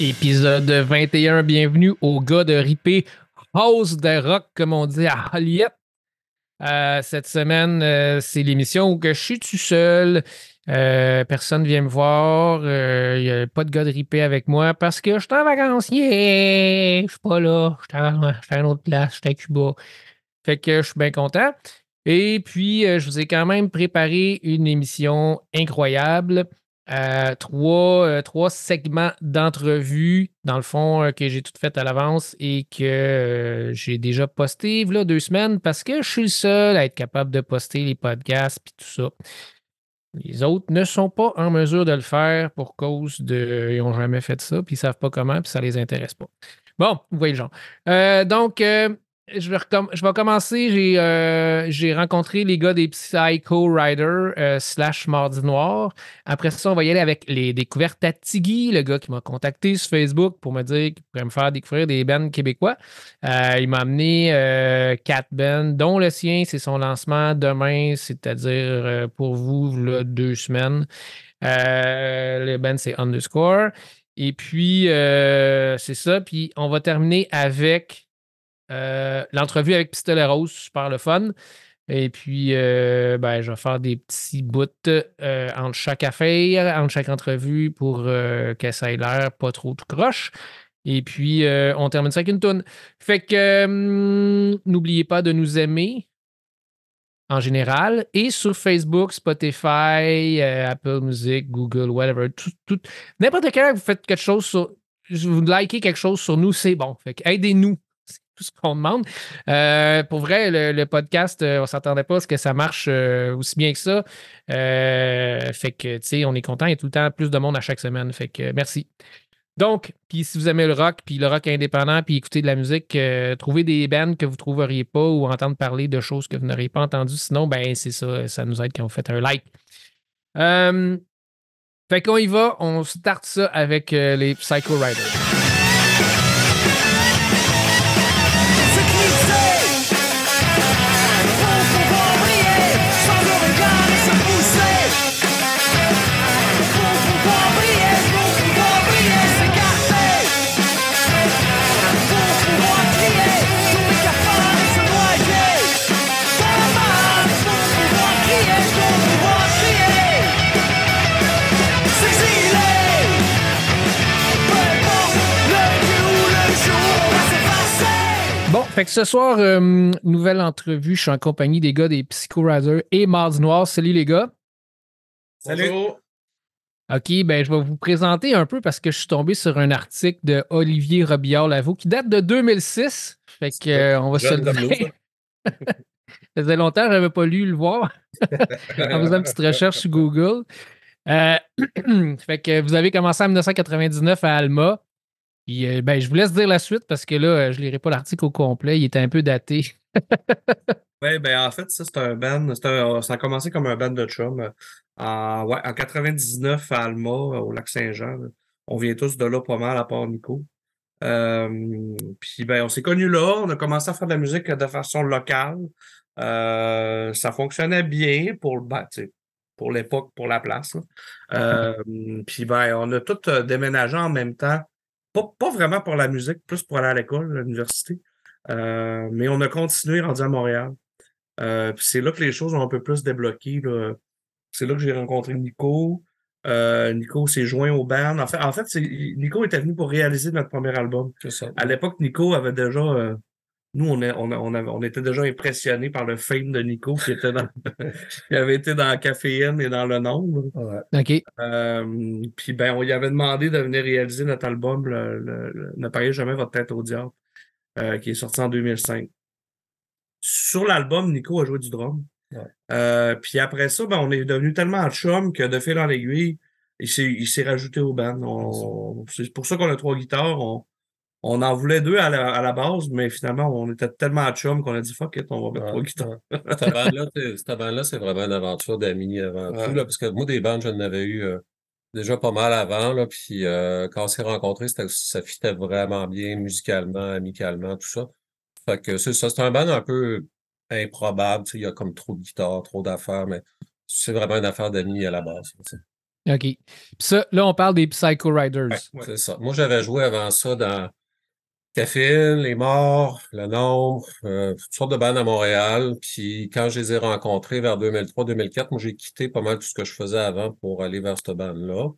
Épisode 21, bienvenue au gars de Ripé House de Rock, comme on dit à Hollywood. Euh, cette semaine, euh, c'est l'émission où je suis tout seul. Euh, personne ne vient me voir. Il n'y a pas de gars de Ripé avec moi parce que je suis en vacances. Yeah! Je suis pas là. Je suis à une autre place. Je suis à Cuba. Fait que je suis bien content. Et puis, je vous ai quand même préparé une émission incroyable. Euh, trois, euh, trois, segments d'entrevue, dans le fond, euh, que j'ai tout fait à l'avance et que j'ai déjà posté deux semaines parce que je suis le seul à être capable de poster les podcasts et tout ça. Les autres ne sont pas en mesure de le faire pour cause de. Ils n'ont jamais fait ça, puis ils ne savent pas comment, puis ça ne les intéresse pas. Bon, vous voyez le genre. donc, je vais, je vais commencer. Euh, j'ai rencontré les gars des Psycho Riders euh, slash Mardi Noir. Après ça, on va y aller avec les découvertes à Tiggy, le gars qui m'a contacté sur Facebook pour me dire qu'il pourrait me faire découvrir des bands québécois. Euh, il m'a amené quatre bands, dont le sien, c'est son lancement demain, c'est-à-dire pour vous, deux semaines. le band, c'est Underscore. Et puis, c'est ça. Puis, on va terminer avec euh, l'entrevue avec Pistolet Rose, super le fun. Et puis, euh, ben, je vais faire des petits bouts euh, entre chaque affaire, entre chaque entrevue pour que ça ait l'air pas trop tout croche. Et puis, on termine ça avec une toune. Fait que hum, n'oubliez pas de nous aimer en général et sur Facebook, Spotify, Apple Music, Google, whatever. N'importe quel vous faites quelque chose sur. Vous likez quelque chose sur nous, c'est bon. Fait aidez-nous tout ce qu'on demande. Euh, pour vrai, le, podcast, euh, on ne s'attendait pas à ce que ça marche euh, aussi bien que ça. fait que, tu sais, on est content. Il y a tout le temps plus de monde à chaque semaine. Fait que merci. Donc, puis si vous aimez le rock, puis le rock indépendant, puis écouter de la musique, trouvez des bands que vous ne trouveriez pas ou entendre parler de choses que vous n'auriez pas entendues. Sinon, ben c'est ça, ça nous aide quand vous faites un like. fait qu'on y va, on start ça avec les Psycho Riders. Fait que ce soir, euh, nouvelle entrevue. Je suis en compagnie des gars des Psycho Riders et Mardi Noir. Salut les gars. Salut. OK, ben je vais vous présenter un peu parce que je suis tombé sur un article de Olivier Robillard-Lavaux qui date de 2006. Fait que euh, on va se le dire. ça faisait longtemps que je n'avais pas lu le voir en faisant une petite recherche sur Google. Euh, fait que vous avez commencé en 1999 à Alma. Euh, ben, je vous laisse dire la suite parce que là, euh, je ne lirai pas l'article au complet. Il était un peu daté. oui, ben en fait, ça, c'est un band. ça a commencé comme un band de chum. Euh, en, ouais, en 99 à Alma, au lac Saint-Jean. On vient tous de là pas mal, à part Nico. puis ben, on s'est connus là, on a commencé à faire de la musique de façon locale. ça fonctionnait bien pour, ben, pour l'époque, pour la place. puis ben, on a tout déménagé en même temps pas, vraiment pour la musique, plus pour aller à l'école, à l'université. Euh, mais on a continué rendu à Montréal. Euh, puis c'est là que les choses ont un peu plus débloqué. C'est là que j'ai rencontré Nico. Euh, Nico s'est joint au band. En fait, en fait Nico était venu pour réaliser notre premier album. À l'époque, Nico avait déjà nous, on, on, on, était déjà impressionnés par le fame de Nico qui, était dans, qui avait été dans Caféine et dans Le Nombre. OK. Euh, puis, ben, on lui avait demandé de venir réaliser notre album, Ne pariez jamais votre tête au diable, euh, qui est sorti en 2005. Sur l'album, Nico a joué du drum. Euh, puis après ça, ben, on est devenu tellement chum que de fil en aiguille, il s'est rajouté au band. C'est pour ça qu'on a trois guitares. On, on en voulait deux à la, base, mais finalement, on était tellement chum qu'on a dit fuck it, on va mettre trois guitares. Cette bande-là, c'est vraiment une aventure d'amis avant tout. Là, parce que moi, des bandes, je n'avais eu euh, déjà pas mal avant. Là, puis euh, quand on s'est rencontrés, ça fitait vraiment bien musicalement, amicalement, tout ça. Fait que c'est ça, c'est un band un peu improbable. Il y a comme trop de guitares, trop d'affaires, mais c'est vraiment une affaire d'amis à la base. OK. Puis ça, là, on parle des Psycho Riders. Ouais. C'est ça. Moi, j'avais joué avant ça dans Caféine, Les Morts, Le Nombre, euh, toutes sortes de bandes à Montréal. Puis quand je les ai rencontrés vers 2003-2004, moi, j'ai quitté pas mal tout ce que je faisais avant pour aller vers cette bande-là.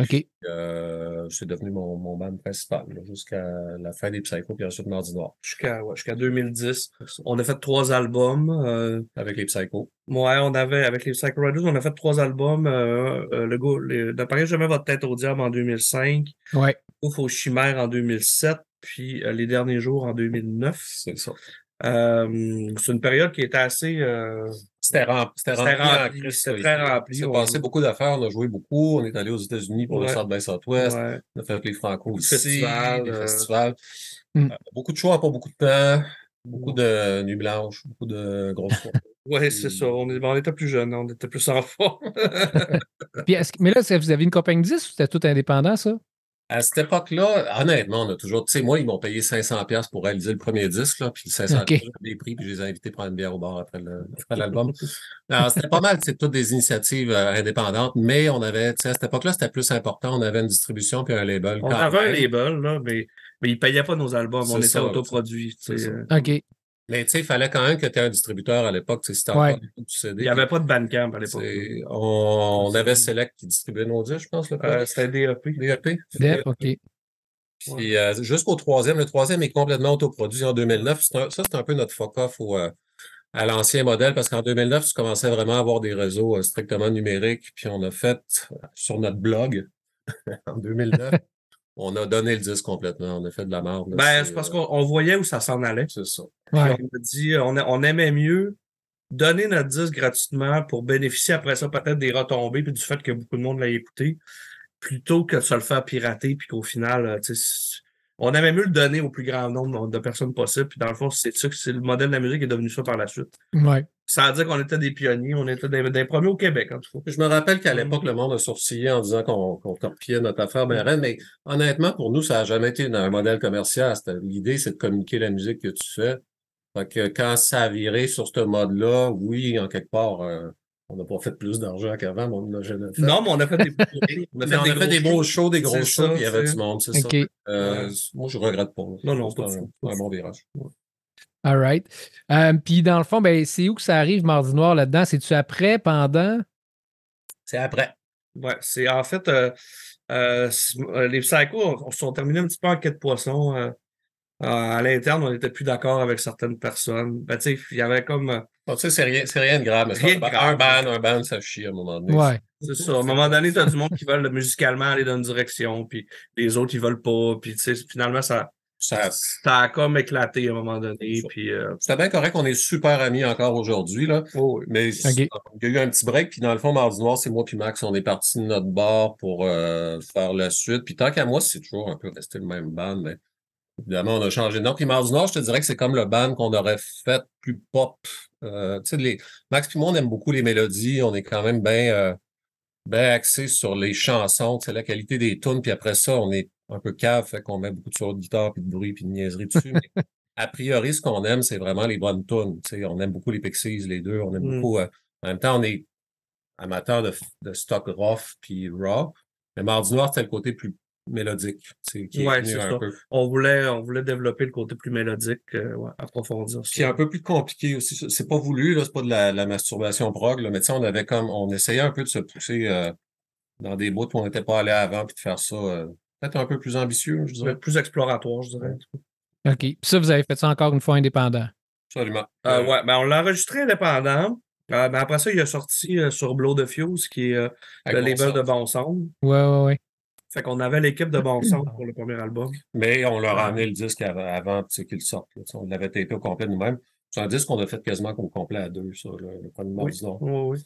OK. Euh, c'est devenu mon, mon band principal là, jusqu'à la fin des Psychos, puis ensuite Mardi Noir Jusqu'à ouais, jusqu'à 2010. On a fait trois albums. euh, avec les Psychos. ouais, on avait, avec les Psycho Riders, on a fait trois albums. Euh, euh, le go, les, N'appareil jamais votre tête au diable en 2005. Ouais. Ouf aux chimères en 2007. Puis euh, Les Derniers Jours en 2009. C'est ça. Euh, c'est une période qui était assez. euh, C'était rempli. C'était rempli. c'était très rempli. Il s'est passé beaucoup d'affaires. On a joué beaucoup. On est allé aux États-Unis pour le. South by Southwest. ouais. On a fait les Franco aussi. euh, festivals. Mm. Euh, beaucoup de choix, pas beaucoup de temps. Beaucoup de nuits blanches. Beaucoup de grosses. Ouais, c'est ça. On, est- on était plus jeunes, on était plus en forme. Puis est-ce que- mais là, est-ce que vous avez une compagnie 10 ou c'était tout indépendant, ça? À cette époque-là, honnêtement, on a toujours, tu sais, moi, ils m'ont payé 500 pièces pour réaliser le premier disque, là, puis le 500 Ok. pièces, j'ai des prix, puis je les ai invités à prendre une bière au bar après le- après l'album. Alors, c'était pas mal, c'est toutes des initiatives euh, indépendantes, mais on avait, tu sais, à cette époque-là, c'était plus important, on avait une distribution puis un label. On avait un label, là, mais, mais ils payaient pas nos albums. On était autoproduits. euh. OK. Mais tu sais, il fallait quand même que tu aies un distributeur à l'époque, c'était Ouais. encore du CD. Il n'y avait pas de Bandcamp à l'époque. On, on avait Select qui distribuait nos disques, je pense, le Euh, C'était DEP. DEP. Def, OK. Puis euh, jusqu'au troisième, le troisième est complètement autoproduit en 2009. C'est un- ça, c'est un peu notre fuck-off euh, à l'ancien modèle parce qu'en 2009, tu commençais vraiment à avoir des réseaux euh, strictement numériques. Puis on a fait sur notre blog en 2009, on a donné le disque complètement. On a fait de la merde. Ben, c'est parce qu'on on voyait où ça s'en allait. C'est ça. Ouais. on a dit, on, a- on aimait mieux donner notre disque gratuitement pour bénéficier après ça peut-être des retombées puis du fait que beaucoup de monde l'a écouté, plutôt que de se le faire pirater puis qu'au final, euh, tu sais, c'est- on aimait mieux le donner au plus grand nombre de personnes possible. Puis dans le fond, c'est ça que c'est le modèle de la musique qui est devenu ça par la suite. Ouais. Sans dire qu'on était des pionniers, on était des, des premiers au Québec, en tout cas. Je me rappelle qu'à l'époque, le monde a sourcillé en disant qu'on torpillait notre affaire mais honnêtement, pour nous, ça n'a jamais été un modèle commercial. L'idée, c'est de communiquer la musique que tu fais. Fait que quand ça a viré sur ce mode-là, oui, en quelque part, euh, on n'a pas fait plus d'argent qu'avant, mais on n'a jamais fait. Non, mais on a fait des, on a Mais on a fait des beaux shows. des gros shows, puis il y avait du monde, c'est ça. Euh, Ouais. Moi, je regrette pas. Non, non, C'est pas un, un bon virage. All right. Euh, Puis dans le fond, ben, c'est où que ça arrive, Mardi Noir, là-dedans? C'est-tu après, pendant? C'est après. Ouais, c'est en fait, euh, les psychos on, sont terminés un petit peu en quête de poisson. euh, euh, à l'interne, on n'était plus d'accord avec certaines personnes. Ben, tu sais, il y avait comme. Bon, tu sais, c'est rien, c'est rien de grave, mais Rien de grave. un ban, un ban, ça chie à un moment donné. Ouais. c'est ça. À un moment donné, tu as du monde qui veulent musicalement aller dans une direction, puis les autres, ils veulent pas. Puis, tu sais, finalement, ça, Ça, ça a comme éclaté à un moment donné. Puis, euh, C'était bien correct, on est super amis encore aujourd'hui, là. oh. Mais il y a eu un petit break, puis dans le fond, Mardi Noir, c'est moi puis Max, on est parti de notre bar pour euh, faire la suite. Puis tant qu'à moi, c'est toujours un peu resté le même band, mais évidemment, on a changé de nom. Puis Mardi Noir, je te dirais que c'est comme le band qu'on aurait fait plus pop. Euh, les... Max puis moi, on aime beaucoup les mélodies, on est quand même bien euh, axé sur les chansons, la qualité des tunes, puis après ça, on est un peu cave, fait qu'on met beaucoup de sons de guitare, puis de bruit, puis de niaiserie dessus. mais a priori, ce qu'on aime, c'est vraiment les bonnes tunes. On aime beaucoup les Pixies, les deux. On aime Mm. beaucoup. euh, en même temps, on est amateur de, de stock rough puis raw. Mais Mardi Noir, c'était le côté plus mélodique. tu sais, Qui est Ouais, c'est ça. peu. on, voulait, on voulait développer le côté plus mélodique, euh, ouais, approfondir Qui est un peu plus compliqué aussi. C'est- C'est pas voulu, là, c'est pas de la, la masturbation prog, là, mais on avait comme, on essayait un peu de se pousser euh, dans des bouts où on n'était pas allé avant, puis de faire ça euh, peut-être un peu plus ambitieux, je dirais. Plus exploratoire, je dirais. OK. Puis ça, vous avez fait ça encore une fois indépendant? Absolument. Euh, ouais, ben on l'a enregistré indépendant. Euh, ben après ça, il a sorti euh, sur Blow the Fuse, qui est euh, le label de. Bon Son. Ouais, ouais, ouais. Fait qu'on avait l'équipe de Bon Son pour le premier album. Mais on leur a amené le disque av- avant qu'il sorte. là. On l'avait tapé au complet nous-mêmes. C'est un disque qu'on a fait quasiment au complet à deux, ça, le premier Oui. Noir. Oui, oui.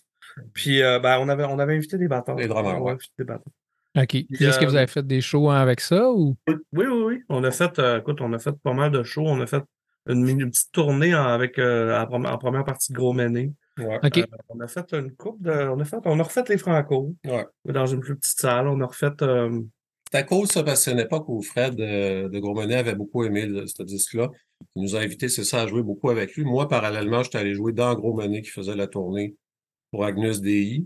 Puis euh, ben, on, avait, on avait invité des batteurs. Des drummers, Ouais, des batteurs. OK. Est-ce que euh, vous avez fait des shows hein, avec ça ou? Oui, oui, oui. On a fait, euh, écoute, on a fait pas mal de shows. On a fait une, petite tournée en- avec euh, en première partie de Gros Méné. Ouais. Euh, on a fait une coupe de. On a fait, on a refait les Franco Ouais. dans une plus petite salle. On a refait. euh, C'était cool, ça, parce que c'est une époque où Fred euh, de Gourmenet avait beaucoup aimé le- ce disque-là. Il nous a invités, c'est ça, à jouer beaucoup avec lui. Moi, parallèlement, j'étais allé jouer dans Gros Menet qui faisait la tournée pour Agnus Dei.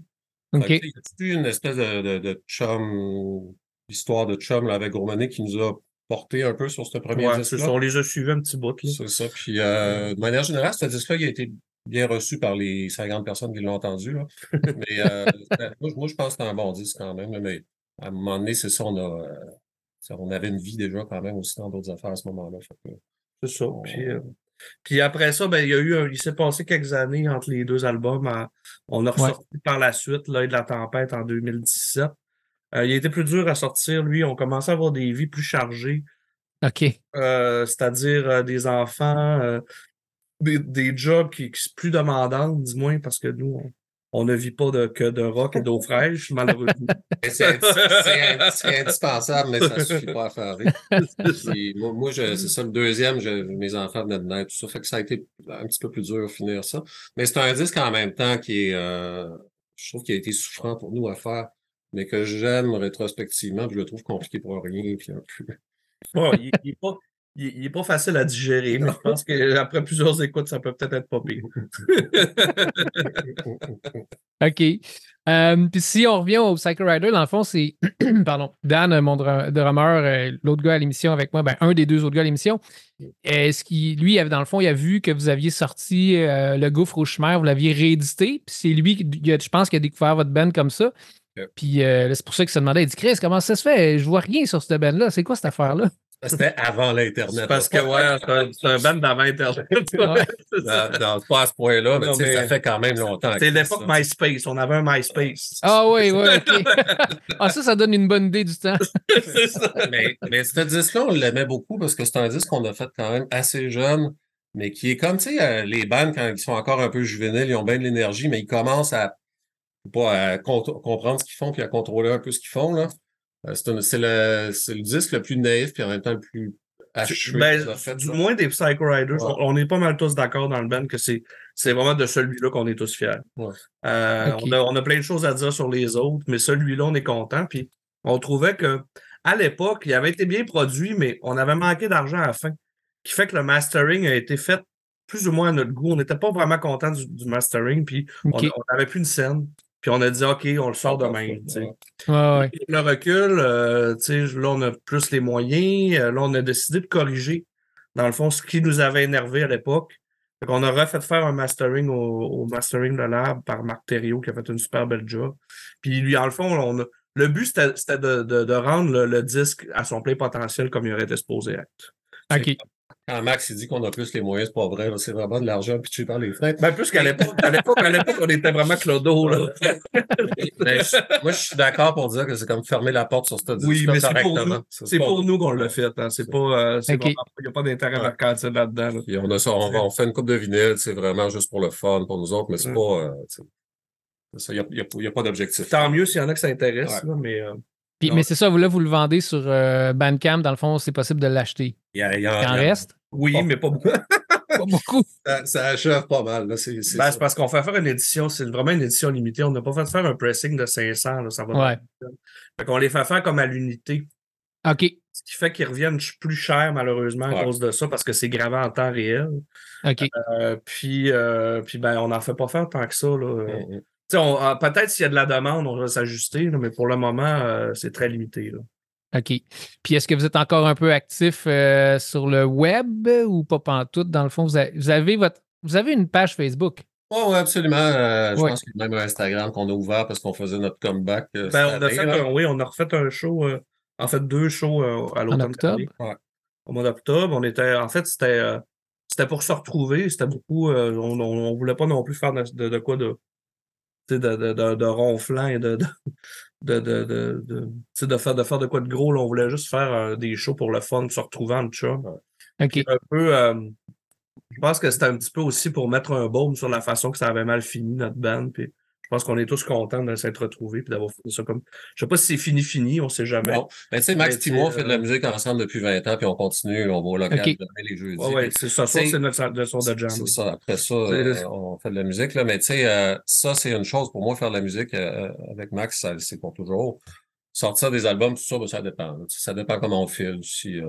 Fait OK. que, tu sais, y a-tu une espèce de, de, de chum, histoire de chum là, avec Gourmanet qui nous a porté un peu sur ce premier Ouais, c'est disque-là? ça, on les a suivis un petit bout. Là. C'est ça. Puis, euh, de manière générale, ce disque-là, il a été bien reçu par les 50 personnes qui l'ont entendu. Là. Mais euh, moi, moi, je pense que c'est un bon disque quand même. là, mais à un moment donné, c'est ça, on a. euh, on avait une vie déjà quand même aussi dans d'autres affaires à ce moment-là. C'est ça. Puis, euh, puis après ça, ben, il y a eu un- il s'est passé quelques années entre les deux albums. en- on a ressorti par la suite L'œil de la tempête en 2017. Euh, il a été plus dur à sortir, lui. On commençait à avoir des vies plus chargées, OK. euh, c'est-à-dire euh, des enfants, euh, des, des jobs qui, qui sont plus demandants, du moins, parce que nous, on, on ne vit pas de, que de rock et d'eau fraîche, malheureusement. C'est indispensable, mais ça suffit pas à faire rire. Puis moi, moi, je- c'est ça, le deuxième, je- mes enfants venaient de naître, tout ça. Fait que ça a été un petit peu plus dur à finir ça. Mais c'est un disque en même temps qui est, euh, je trouve qu'il a été souffrant pour nous à faire, mais que j'aime rétrospectivement, puis je le trouve compliqué pour rien, puis un peu. Bon, il, il est pas, il, il est pas facile à digérer, mais je pense qu'après plusieurs écoutes, ça peut peut-être être pas pire. OK. Euh, Puis si on revient au Psycho Rider, dans le fond, c'est pardon, Dan, mon dra- drummer, euh, l'autre gars à l'émission avec moi, ben, un des deux autres gars à l'émission. Est-ce qu'il, lui, avait- dans le fond, il a vu que vous aviez sorti euh, Le Gouffre au chemin, vous l'aviez réédité. Puis c'est lui, qui, je pense, qui a découvert votre band comme ça. Puis euh, là, c'est pour ça qu'il se demandait, il dit Chris, comment ça se fait? Je vois rien sur cette band-là. C'est quoi cette affaire-là? C'était avant l'Internet. Parce que, ouais, c'est un, band d'avant Internet. Ouais. Pas à ce point-là, mais, Non, ça fait quand même longtemps. C'était que l'époque. MySpace. On avait un MySpace. Ah oui, oui, OK. ah, ça, ça donne une bonne idée du temps. c'est ça. mais, mais ce disque-là, on l'aimait beaucoup parce que c'est un disque qu'on a fait quand même assez jeune, mais qui est comme, tu sais, euh, les bandes, quand ils sont encore un peu juvéniles, ils ont bien de l'énergie, mais ils commencent à, pas à comprendre ce qu'ils font puis à contrôler un peu ce qu'ils font, là. Euh, C'est le, disque le plus naïf puis en même temps le plus achevé Ben, fait, du moins des Psycho Riders, Ouais. on on est pas mal tous d'accord dans le band que c'est c'est vraiment de celui-là qu'on est tous fiers. Ouais. Euh, on, a, on a plein de choses à dire sur les autres, mais celui-là, on est content. Puis on trouvait que à l'époque, il avait été bien produit, mais on avait manqué d'argent à la fin, qui fait que le mastering a été fait plus ou moins à notre goût. On n'était pas vraiment content du, du mastering, puis on n'avait plus une scène. Puis on a dit, OK, on le sort de même. Ouais. Ouais, ouais. Le recul, euh, tu sais, là, on a plus les moyens. Euh, là, on a décidé de corriger, dans le fond, ce qui nous avait énervé à l'époque. Qu'on a refait faire un mastering au, au mastering de lab par Marc Thériault, qui a fait une super belle job. Puis lui, en le fond, on a- le but, c'était c'était de, de- de rendre le, le disque à son plein potentiel comme il aurait été supposé être. OK. Quand Max il dit qu'on a plus les moyens, c'est pas vrai, c'est vraiment de l'argent pitché par les fenêtres. Ben, plus qu'à l'époque, à l'époque, à l'époque, on était vraiment clodo, là. Ben, je- moi, je suis d'accord pour dire que c'est comme fermer la porte sur ce disque Oui, mais c'est pour correctement. nous. C'est pour nous qu'on l'a fait. Hein. C'est pas, euh, il n'y a pas d'intérêt Ouais. mercantile là-dedans. là. Puis on a ça, on, va- on fait une coupe de vinyle, c'est vraiment juste pour le fun pour nous autres, mais c'est pas. euh, tu il n'y a, il y a pas d'objectif. Tant mieux s'il y en a que ça intéresse, Ouais. là, mais euh, Puis, mais c'est ça, vous, là, vous le vendez sur euh, Bandcamp. Dans le fond, c'est possible de l'acheter. Il il Il en- reste? Oui, mais pas beaucoup. Pas beaucoup. Ça, ça achève pas mal. C'est, Ben, c'est parce qu'on fait faire une édition, c'est vraiment une édition limitée. On n'a pas fait faire un pressing de 500, là, ça va. Ouais. Fait qu'on les fait faire comme à l'unité. OK. Ce qui fait qu'ils reviennent plus cher, malheureusement, à Ouais. cause de ça, parce que c'est gravé en temps réel. OK. Euh, puis, euh, puis ben, on n'en fait pas faire tant que ça. Là. Mm, mm. euh, Peut-être s'il y a de la demande, on va s'ajuster, mais pour le moment, euh, c'est très limité. là. OK. Puis est-ce que vous êtes encore un peu actif euh, sur le web ou pas pantoute? Dans le fond, vous avez, vous avez votre. Vous avez une page Facebook. Ouais, ouais, absolument. Euh, je Ouais. pense a même Instagram qu'on a ouvert parce qu'on faisait notre comeback. euh, Ben, on cette a année, fait un, oui, on a refait un show, euh, en fait deux shows euh, à l'automne octobre? dernier. Ouais. Au mois d'octobre, on était, en fait, c'était, euh, c'était pour se retrouver. C'était beaucoup, euh, on, on voulait pas non plus faire de, de, de quoi de, de, de, de, de ronflant et de, de, de, de, de, de, tu sais, de faire, de faire de quoi de gros. là. On voulait juste faire euh, des shows pour le fun, se retrouver en chum. OK. Un peu, euh, je pense que c'était un petit peu aussi pour mettre un baume sur la façon que ça avait mal fini, notre band. Puis je pense qu'on est tous contents de s'être retrouvés puis d'avoir fait ça comme. Je sais pas si c'est fini, fini, on sait jamais. Bon. Ben, tu sais, Max Mais et moi, on fait de la euh, musique ensemble depuis 20 ans, puis on continue, on va au local Ok. demain les jeudis. Ouais, ouais, c'est ça. Ça, c'est notre leçon de jam. C'est ça. Après ça, euh, on fait de la musique, là. Mais tu sais, euh, ça, c'est une chose pour moi, faire de la musique euh, avec Max, c'est pour toujours. Sortir des albums, tout ça, ben, ça dépend. là. Ça dépend comment on file. Si, euh,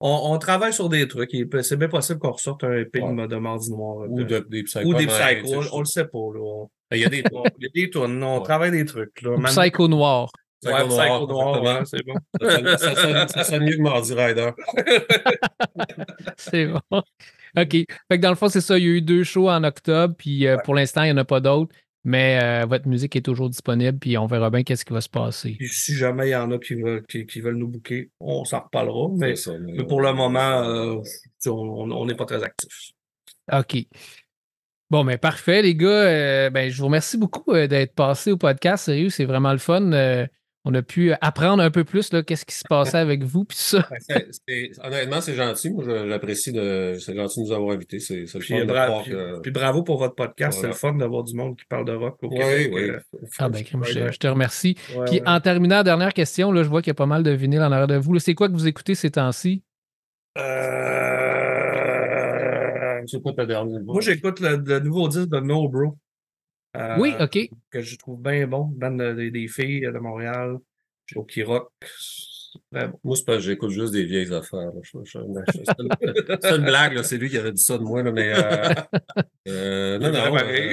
On, on travaille sur des trucs. C'est bien possible qu'on ressorte un EP Ouais. de, de Mardi Noir. ou de, des psychos. ou des mais, psychos. On, on le sait pas. Là. On, Il y a des tours, il y a des. On Ouais. travaille des trucs. Là. Psycho Noir. Ouais, Psycho Noir, Psycho Noir, exactement. ouais, c'est bon. Ça sonne- ça sonne- Ça sonne mieux que Mardi Rider. C'est bon. OK. Fait que dans le fond, c'est ça. Il y a eu deux shows en octobre, puis euh, pour l'instant, il n'y en a pas d'autres. Mais euh, votre musique est toujours disponible, puis on verra bien qu'est-ce qui va se passer. Puis si jamais il y en a qui veulent, qui, qui veulent nous booker, on s'en reparlera. Mais, C'est ça, mais- mais pour le moment, euh, on on n'est pas très actifs. OK. Bon, mais parfait, les gars. Euh, ben, je vous remercie beaucoup euh, d'être passé au podcast. Sérieux, c'est vraiment le fun. Euh, on a pu apprendre un peu plus là, qu'est-ce qui se passait avec vous, puis ça. Honnêtement, c'est gentil. Moi, je- j'apprécie de. C'est gentil de nous avoir invités. C'est Puis, bra- puis- que. puis bravo pour votre podcast. Voilà. C'est le fun d'avoir du monde qui parle de rock au Oui, Québec. oui. Ah, ben, je, je te remercie. ouais, Puis ouais. en terminant, dernière question, là, je vois qu'il y a pas mal de vinyles en arrière de vous. C'est quoi que vous écoutez ces temps-ci? Euh, C'est quoi ta dernière? Moi, j'écoute le, le nouveau disque de No Bro. Euh, Oui, OK. Que je trouve bien bon. Bande de- des- des filles de Montréal. Au rock. Bon. Moi, c'est parce que j'écoute juste des vieilles affaires. C'est une, blague, là. c'est lui qui avait dit ça de moi, là, mais euh, euh, non, non, euh,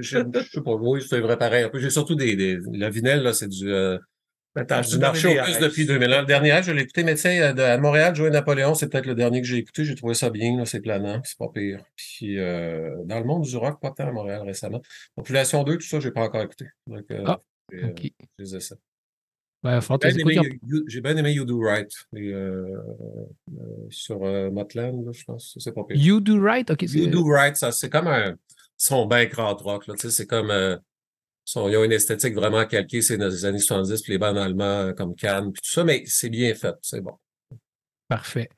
je- sais pas, oui, c'est vrai pareil. J'ai surtout des, des. Le vinyle, là, c'est du, euh, t'as acheté du marché le au plus dernier depuis Ice. 2000 ans. Le dernier, âge, je l'ai écouté, mais tu sais, à Montréal, Joey Napoléon, c'est peut-être le dernier que j'ai écouté. J'ai trouvé ça bien, là, c'est planant, c'est pas pire. Puis, euh, dans le monde du rock, pas tant à Montréal récemment. Population 2, tout ça, j'ai pas encore écouté. Donc, euh, Ah, j'ai, euh, OK. je les essaie. Ben, faut J'ai bien aimé You- You- J'ai bien aimé You Do Right et, euh, euh, sur euh, Motland, là, je pense. Ça, C'est pas pire. You Do Right? OK. c'est- You Do Right, ça, c'est comme un. Bien crowd rock, là. Tu sais, c'est comme. Euh, sont- ils ont une esthétique vraiment calquée, c'est dans les années 70, puis les bandes allemands euh, comme Cannes, puis tout ça, mais c'est bien fait, c'est bon. Parfait.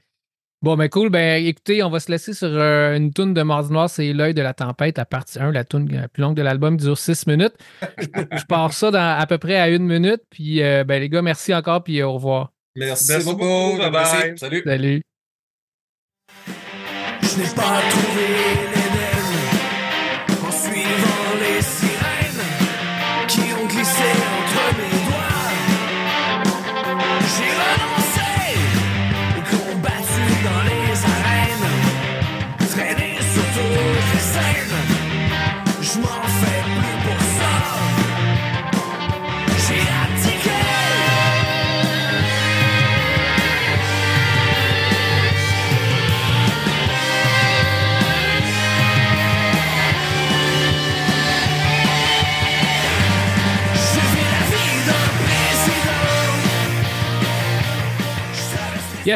Bon, ben cool. Ben écoutez, on va se laisser sur euh, une toune de Mardi Noir, c'est L'œil de la tempête à partie 1, la toune la plus longue de l'album qui dure 6 minutes. Je, je pars ça dans à peu près à une minute. Puis euh, ben les gars, merci encore, puis au revoir. Merci, Merci beaucoup. beaucoup, j'apprécie. bye-bye. Salut. Salut. Je n'ai pas trouvé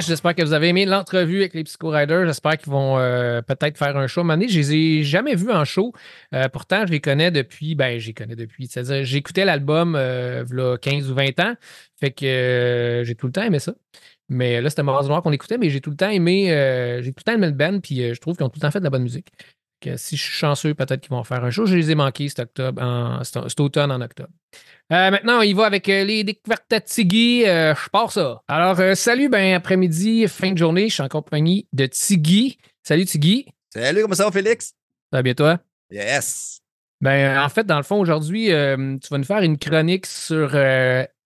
j'espère que vous avez aimé l'entrevue avec les Psycho Riders. J'espère qu'ils vont euh, peut-être faire un show. Donné, je les ai jamais vus en show. Euh, pourtant, je les connais depuis. Ben, je les connais depuis. C'est-à-dire, j'écoutais l'album euh, v'là 15 ou 20 ans. Fait que euh, j'ai tout le temps aimé ça. Mais là, c'était Mardi Noir qu'on écoutait, mais j'ai tout le temps aimé. euh, j'ai tout le temps aimé le band, puis euh, je trouve qu'ils ont tout le temps fait de la bonne musique. Que si je suis chanceux, peut-être qu'ils vont faire un show. Je les ai manqués cet octobre, en, cet, automne en octobre. Euh, maintenant, on y va avec euh, les découvertes à Tiggy. Euh, je pars ça. Alors, salut, ben après-midi, fin de journée, je suis en compagnie de Tiggy. Salut Tiggy. Salut, comment ça va, Félix? Ça va bien toi? Yes! Ben, en fait, dans le fond, aujourd'hui, tu vas nous faire une chronique sur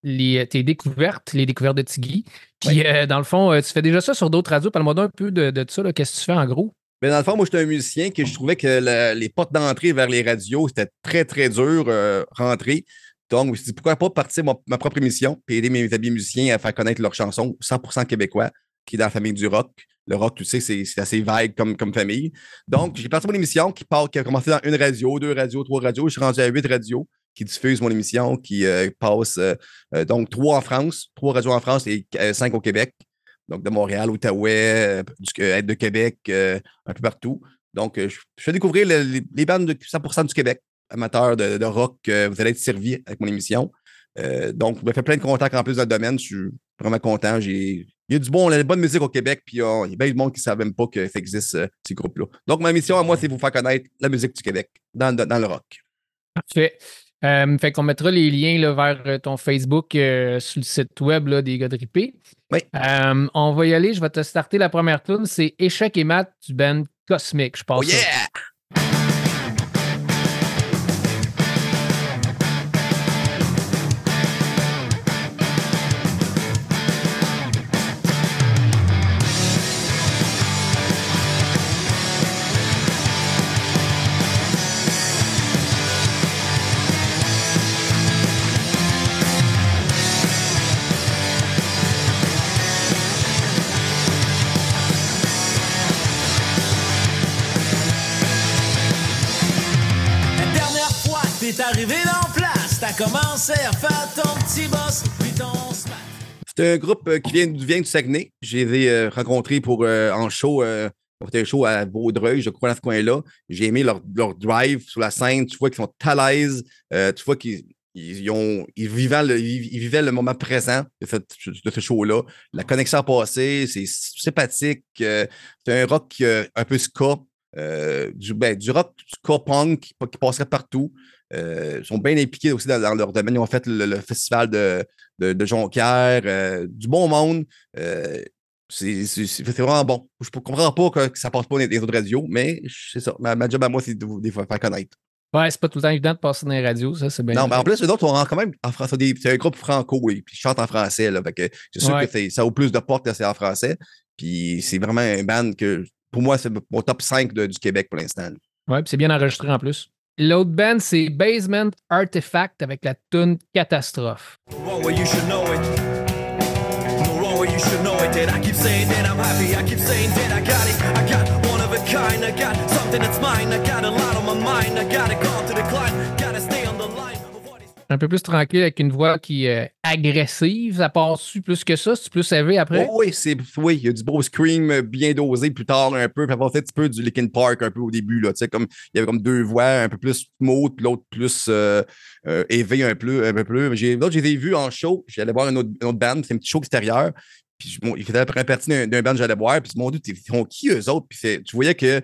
les, tes découvertes, les découvertes de Tiggy. Puis, dans le fond, tu fais déjà ça sur d'autres radios. Parle-moi un peu de, de ça. Qu'est-ce que tu fais en gros? Ben, dans le fond, moi, j'étais un musicien que je trouvais que le- les portes d'entrée vers les radios, c'était très, très dur euh, rentrer. Donc, je me suis dit, pourquoi pas partir ma, propre émission et aider mes amis musiciens à faire connaître leurs chansons 100% québécois, qui est dans la famille du rock. Le rock, tu sais, c'est assez vague comme, comme famille. Donc, j'ai parti mon émission qui, part, qui a commencé dans une radio, deux radios, trois radios. Je suis rendu à huit radios qui diffusent mon émission, qui euh, passent euh, euh, donc trois en France, trois radios en France et euh, cinq au Québec. Donc, de Montréal, Outaouais, euh, du- euh, de Québec, euh, un peu partout. Donc, euh, je, fais découvrir le- les, bandes de 100% du Québec, amateurs de, de rock. euh, vous allez être servis avec mon émission. Euh, donc, je me fais plein de contacts en plus dans le domaine. Je suis vraiment content. Il y a du bon, la bonne musique au Québec, puis euh, il y a bien du monde qui ne savent même pas que ça existe, euh, ces groupes-là. Donc, ma mission à moi, c'est vous faire connaître la musique du Québec dans, dans- dans le rock. Parfait. Euh, fait qu'on mettra les liens là, vers euh, ton Facebook euh, sur le site web là, des gars de Ripé. Oui. Euh, on va y aller. Je vais te starter la première tune. C'est Échec et maths du band Cosmic. Je pense. Oh yeah! Commencé à faire ton petit boss, puis ton. C'est un groupe euh, qui vient, du Saguenay. J'ai euh, rencontrés pour, euh, en show. on fait un show à Vaudreuil, je crois, dans ce coin-là. J'ai aimé leur, drive sur la scène. Tu vois qu'ils sont à l'aise. tu vois qu'ils ils ont, ils vivaient, le, vivaient le moment présent de, ce show-là. La connexion a passé, c'est sympathique. c'est un rock un peu ska. du, ben, du rock ska punk qui passerait partout. Euh, ils sont bien impliqués aussi dans, dans leur domaine. Ils ont fait le, le festival de, de, de Jonquière, euh, du bon monde. Euh, c'est vraiment bon. Je ne comprends pas que, que ça passe pas dans les autres radios, mais c'est ça. Ma, ma job à moi, c'est de vous fois faire connaître. Ouais, c'est pas tout le temps évident de passer dans les radios, ça, c'est bien. non, mais en plus, eux autres, on rentre quand même en français. C'est un groupe franco, oui, puis ils chantent en français. Là, fait que c'est sûr Ouais. que ça ouvre plus de portes que c'est en français. Puis c'est vraiment un band que, pour moi, c'est mon top 5 de- du Québec pour l'instant. Ouais, puis c'est bien enregistré en plus. L'autre band, c'est Basement Artifact avec la tune Catastrophe. Un peu plus tranquille avec une voix qui est agressive. Ça passe-tu plus que ça? C'est plus élevé après? Oh, oui, c'est, oui, il y a du beau scream euh, bien dosé plus tard un peu. Puis un petit peu du Linkin Park un peu au début. Là, comme, il y avait comme deux voix, un peu plus smooth, l'autre plus euh, euh, élevé un peu. Un peu plus. J'ai, l'autre, je les ai vus en show. J'allais voir un autre, un autre band, c'est un petit show extérieur. Puis il faisait après partie d'un, band que j'allais voir. Puis mon dieu, ils sont qui eux autres? Puis tu voyais que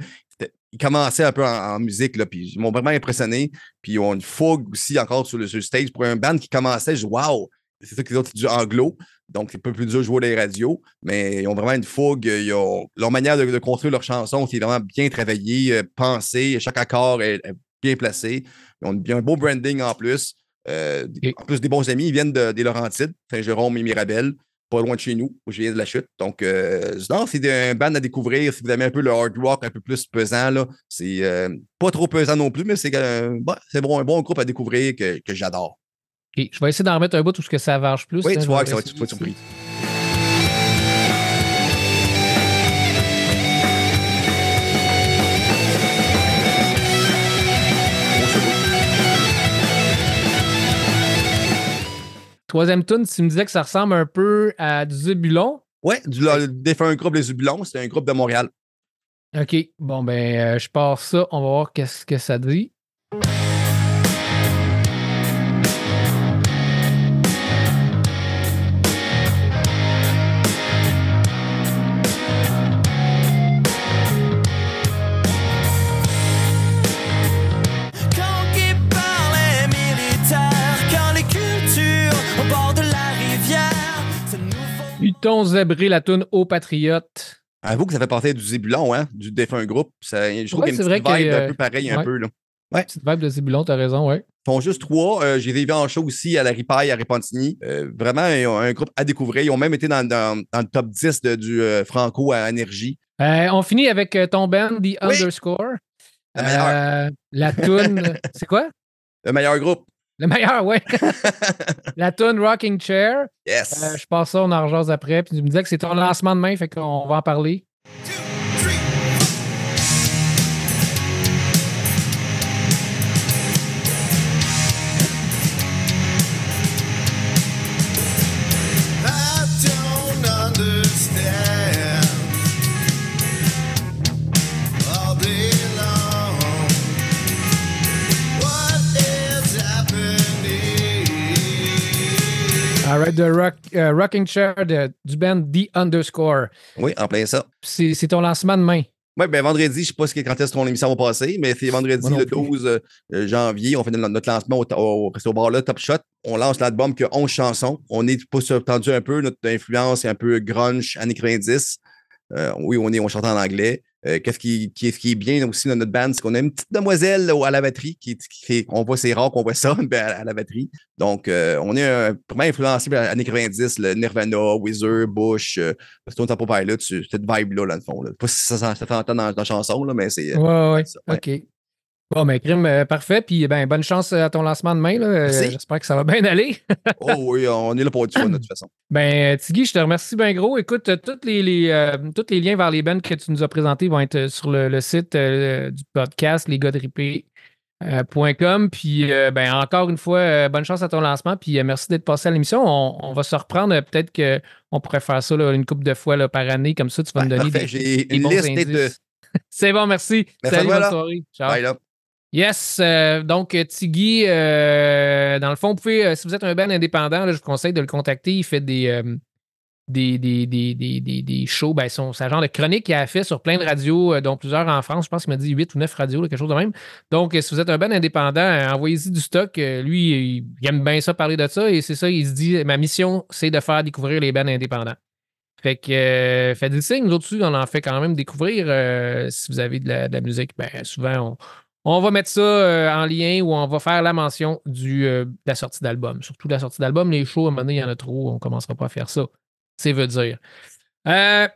ils commençaient un peu en, en musique, là, puis ils m'ont vraiment impressionné. Puis ils ont une fougue aussi encore sur le, sur le stage. Pour un band qui commençait, je dis, wow! C'est ça autres, c'est du anglo. Donc, c'est un peu plus dur de jouer les radios, mais ils ont vraiment une fougue. Ils ont, leur manière de, de construire leurs chansons, c'est vraiment bien travaillé, euh, pensé. Chaque accord est, est bien placé. Ils ont un beau branding en plus. Euh. En plus, des bons amis. Ils viennent de- des Laurentides, Saint-Jérôme et Mirabel, pas loin de chez nous, où je viens de la chute. Donc, euh, non, c'est un band à découvrir. Si vous aimez un peu le hard rock un peu plus pesant, là, c'est euh, pas trop pesant non plus, mais c'est euh, bon, c'est bon, un bon groupe à découvrir que, que j'adore. Je vais essayer d'en remettre un bout tout ce que ça varge plus. Oui, hein, tu vois que ça va être surpris. Troisième tune, tu me disais que ça ressemble un peu à du Zébulon. Ouais, du le défunt groupe Les Zubulons, c'est un groupe de Montréal. OK. Bon, ben, euh, je pars ça. On va voir qu'est-ce que ça dit. Huton Zébré, la tune Au Patriote. Avoue que ça fait partie du Zébulon, hein, du défunt groupe. Ça, je trouve Ouais, qu'il y a une petite vibe un peu pareil, un ouais. peu. Là. Petite vibe de Zébulon, t'as raison, ouais. Ils sont juste trois. Euh, J'ai vu en show aussi à la Ripaille, à Repentigny. Euh, vraiment, un groupe à découvrir. Ils ont même été dans, dans- dans le top 10 de- du euh, Franco à Énergie. Euh, on finit avec ton band, The Oui. Underscore. Euh, la tune, c'est quoi? Le meilleur groupe. Le meilleur, ouais. la tune Rocking Chair. Yes. Euh, je passe ça, on en rejase après. Puis tu me disais que c'est ton lancement demain, fait qu'on va en parler. Alright, de rock, euh, Rocking Chair de- du band The Underscore. Oui, en plein ça. C'est ton lancement demain. Oui, ben vendredi, je ne sais pas quand est-ce que ton émission va passer, mais c'est vendredi le plus. 12 euh, janvier. On fait notre lancement au, au, au bar-là, Top Shot. On lance l'album qui a 11 chansons. On est pas entendu un peu, notre influence est un peu grunge, années 90. Euh, oui, on est, on chante en anglais. Euh, qu'est-ce qui, qui, qui est bien aussi dans notre band, c'est qu'on a une petite demoiselle là, à la batterie qui, qui fait, on voit, c'est rare qu'on voit ça mais à, à la batterie. Donc, euh, on est euh, vraiment influencé par les années 90, le Nirvana, Weezer, Bush, euh, Stone Temple Pilot, ce- cette vibe-là, dans le fond. Là. Pas si ça, s'entend dans, dans la chanson, là, mais c'est. Ouais, ouais. ça, ouais. OK. Bon, ben, crime, euh, parfait. Puis, ben, bonne chance à ton lancement demain. là. Euh. J'espère que ça va bien aller. oh oui, on est là pour fun, de toute façon. Ben, Tiggy, je te remercie bien gros. Écoute, euh, tous les, les, euh, tous les liens vers les bands que tu nous as présentés vont être sur le, le site euh, du podcast, les gars de Ripé. euh, point .com. Puis, ben, encore une fois, bonne chance à ton lancement. Puis, merci d'être passé à l'émission. On, on va se reprendre. Peut-être qu'on pourrait faire ça là, une couple de fois là, par année. Comme ça, tu vas me donner parfait. des, J'ai des une bons liste indices. de. C'est bon, merci. Merci à Salut, bonne soirée. Ciao. Bye, là. Yes, euh, donc euh, Tiggy, euh, dans le fond, vous pouvez, euh, si vous êtes un band indépendant, je vous conseille de le contacter. Il fait des, des, des, des, des, des, shows. Ben, son, genre de chronique qu'il a fait sur plein de radios, dont plusieurs en France. Je pense qu'il m'a dit 8 ou 9 radios, quelque chose de même. Donc, si vous êtes un band indépendant, envoyez-y du stock. Lui, il, aime bien ça, parler de ça. Et c'est ça, il se dit ma mission, c'est de faire découvrir les bands indépendants. Fait que euh, faites des signes, nous autres on en fait quand même découvrir. si vous avez de la, de la musique, ben, souvent, on, on va mettre ça euh, en lien ou on va faire la mention du, euh, de la sortie d'album. Surtout la sortie d'album, les shows, à un moment donné, il y en a trop, on ne commencera pas à faire ça. C'est veut dire. Euh,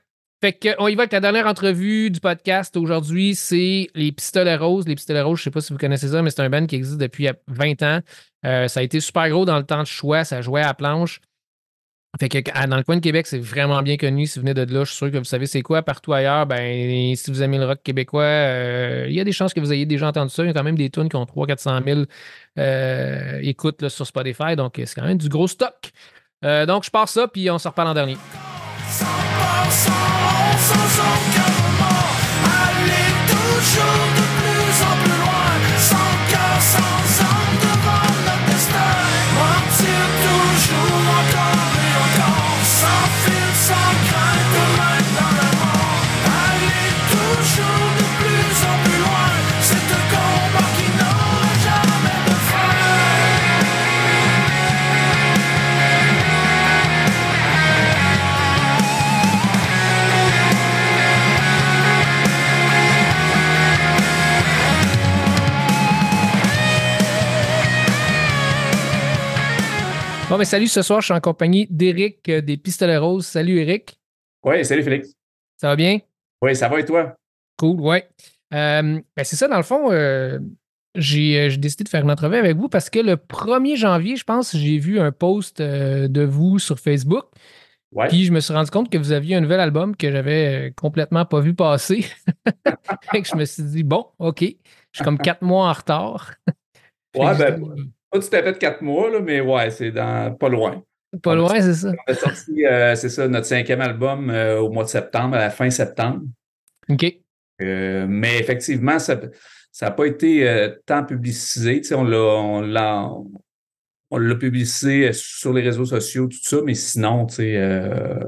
fait que, on y va avec la dernière entrevue du podcast aujourd'hui, c'est les Pistolets Roses. Les Pistolets Roses, je ne sais pas si vous connaissez ça, mais c'est un band qui existe depuis 20 ans. Ça a été super gros dans le temps de choix, ça jouait à la planche. Fait que dans le coin de Québec, c'est vraiment bien connu. Si vous venez de là, je suis sûr que vous savez c'est quoi. Partout ailleurs, ben, si vous aimez le rock québécois, euh, il y a des chances que vous ayez déjà entendu ça. Il y a quand même des tunes qui ont 300-400 000 euh, écoutes sur Spotify. Donc, c'est quand même du gros stock. Euh, donc, je pars ça, puis on se reparle en dernier. Sans Bon, mais salut, ce soir, je suis en compagnie d'Éric euh, des Pistolets Roses. Salut, Eric. Oui, salut Félix. Ça va bien? Oui, ça va et toi? Cool, ouais. Euh, ben, c'est ça, dans le fond, euh, j'ai décidé de faire une entrevue avec vous parce que le 1er janvier, je pense, j'ai vu un post euh, de vous sur Facebook. Ouais. Puis je me suis rendu compte que vous aviez un nouvel album que j'avais complètement pas vu passer. Fait que je me suis dit, bon, OK, je suis comme quatre mois en retard. Ouais, ben, pas tout à fait quatre mois, là, mais ouais, c'est dans pas loin. pas loin, c'est ça. On a sorti, euh, c'est ça, notre cinquième album euh, au mois de septembre, à la fin septembre. OK. Euh, mais effectivement, ça n'a pas été tant publicisé. Tu sais, on l'a on l'a on l'a publicisé sur les réseaux sociaux, tout ça, mais sinon, tu sais, euh,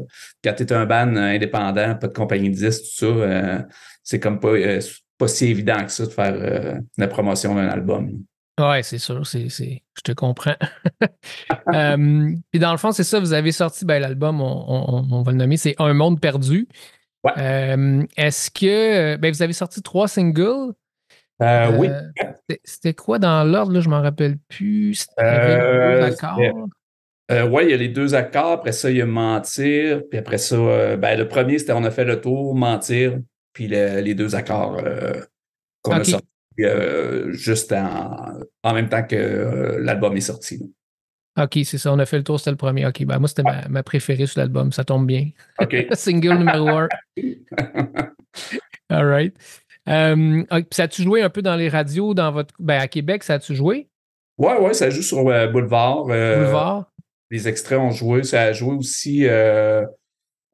quand tu es un band indépendant, pas de compagnie de disques, tout ça, euh, c'est comme pas, euh, pas si évident que ça de faire la promotion d'un album. Ouais, c'est sûr, c'est, c'est- je te comprends. Euh, Puis dans le fond, c'est ça, vous avez sorti ben, l'album, on, on- on va le nommer, c'est Un monde perdu. Ouais. Euh, est-ce que ben, vous avez sorti trois singles? Euh, oui. Euh, c'était- C'était quoi dans l'ordre, là, je m'en rappelle plus. C'était Euh, deux accords. Euh, oui, il y a les deux accords. Après ça, il y a Mentir. Puis après ça, euh, ben, le premier, c'était On a fait le tour, Mentir. Puis le- les deux accords euh, qu'on a sortis euh, juste en, en même temps que euh, l'album est sorti. là. OK, c'est ça, on a fait le tour, c'était le premier. OK, ben moi, c'était ma, ma préférée sur l'album, ça tombe bien. OK. Single numéro un. All right. Euh, puis ça a-tu joué un peu dans les radios dans votre. Ben, à Québec, ça a-tu joué? ouais, ouais, ça joue sur euh, Boulevard. Boulevard? Les extraits ont joué. Ça a joué aussi à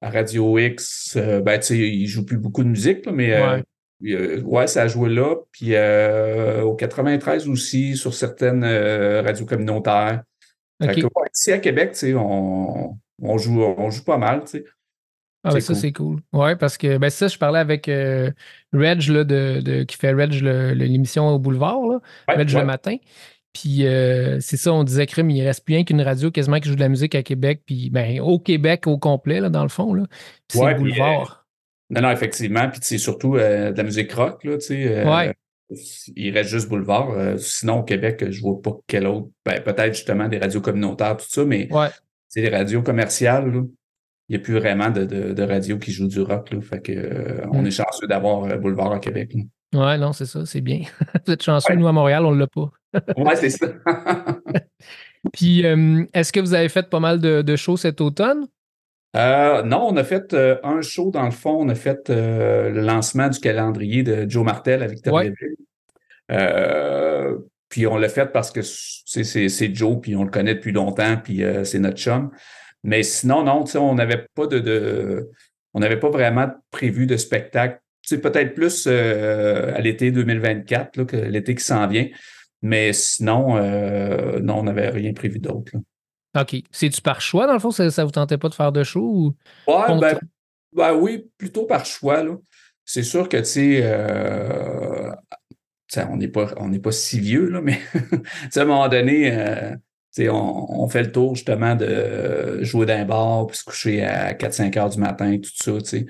Radio X. Ben, tu sais, ils jouent plus beaucoup de musique, là, mais Ouais. Euh, ouais, ça a joué là. Puis euh, au 93 aussi, sur certaines euh, radios communautaires. Que, ouais, ici à Québec, on, on, joue, on joue pas mal. Ah, ben ça, cool. c'est cool. Ouais, parce que ben, ça, je parlais avec euh, Reg, là, de, de- qui fait Reg, le- le- l'émission au boulevard, là, Ouais, Reg ouais. le matin. Puis euh, c'est ça, on disait, Crime, il reste plus rien qu'une radio quasiment qui joue de la musique à Québec, puis ben, au Québec au complet, là, dans le fond. Là. Puis c'est le boulevard. Non, non, effectivement. Puis c'est surtout euh, de la musique rock, là, tu sais. euh, Ouais. Il reste juste Boulevard. Euh, sinon, au Québec, je vois pas quel autre. Ben, peut-être justement des radios communautaires, tout ça, mais Ouais. c'est des radios commerciales, là. Il n'y a plus vraiment de, de, de radios qui jouent du rock, là. Fait que on Mm. est chanceux d'avoir Boulevard à Québec. là. Ouais, non, c'est ça, c'est bien. Vous êtes chanceux, Ouais. nous à Montréal, on l'a pas. Ouais, c'est ça. Puis est-ce que vous avez fait pas mal de, de shows cet automne? Euh, non, on a fait euh, un show dans le fond. On a fait euh, le lancement du calendrier de Joe Martel à Victoriaville. Euh, puis on l'a fait parce que c'est, Joe, puis on le connaît depuis longtemps, puis c'est notre chum. Mais sinon, non, on n'avait pas de, de- on n'avait pas vraiment prévu de spectacle. C'est peut-être plus à l'été 2024, là, que l'été qui s'en vient. Mais sinon, non, on n'avait rien prévu d'autre. OK. C'est-tu par choix, dans le fond? Ça, ça vous tentait pas de faire de show? Ou... Ouais, ben, ben oui, plutôt par choix. là. C'est sûr que, tu sais, euh, on n'est pas, on pas si vieux, là, mais à un moment donné, euh, tu sais, on, on fait le tour justement de jouer d'un bar puis se coucher à 4-5 heures du matin, tout ça, tu sais.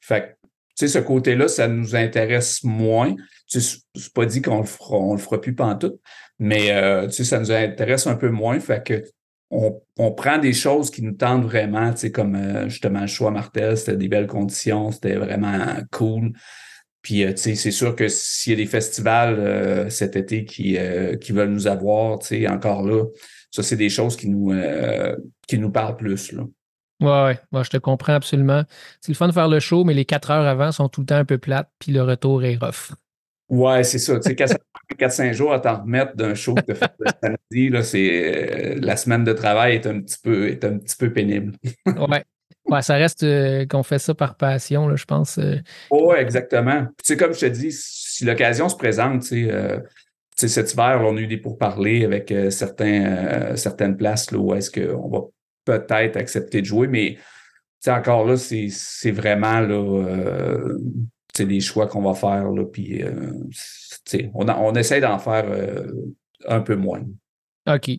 Fait que, tu sais, ce côté-là, ça nous intéresse moins. C'est- pas dit qu'on le fera, on le fera plus pantoute, mais euh, tu sais, ça nous intéresse un peu moins. Fait que on, prend des choses qui nous tentent vraiment, tu sais, comme euh, justement le choix Martel, c'était des belles conditions, c'était vraiment cool. Puis, euh, tu sais, c'est sûr que s'il y a des festivals euh, cet été qui, veulent nous avoir, tu sais, encore là, ça, c'est des choses qui nous, parlent plus, là. Ouais, ouais, je te comprends absolument. C'est le fun de faire le show, mais les quatre heures avant sont tout le temps un peu plates, puis le retour est rough. Ouais, c'est ça. Tu sais, quand ça prend 4-5 jours à t'en remettre d'un show que tu fait le samedi, là, c'est, euh, la semaine de travail est un petit peu, est un petit peu pénible. Ouais. Ouais, ça reste euh, qu'on fait ça par passion, là, je pense. euh. Oui, exactement. Puis, tu sais, comme je te dis, si l'occasion se présente, tu sais, euh, tu sais, cet hiver, là, on a eu des pourparlers avec certains, certaines places là, où est-ce qu'on va peut-être accepter de jouer, mais tu sais, encore là, c'est c'est vraiment là, des choix qu'on va faire, là, puis euh, on, on essaie d'en faire euh, un peu moins. OK.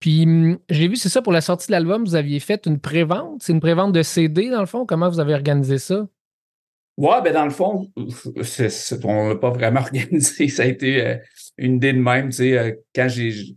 Puis, hum, j'ai vu, c'est ça, pour la sortie de l'album, vous aviez fait une prévente? C'est une prévente de CD, dans le fond? Comment vous avez organisé ça? Ouais, ben dans le fond, on l'a pas vraiment organisé. Ça a été euh, une idée de même. Euh, quand j'ai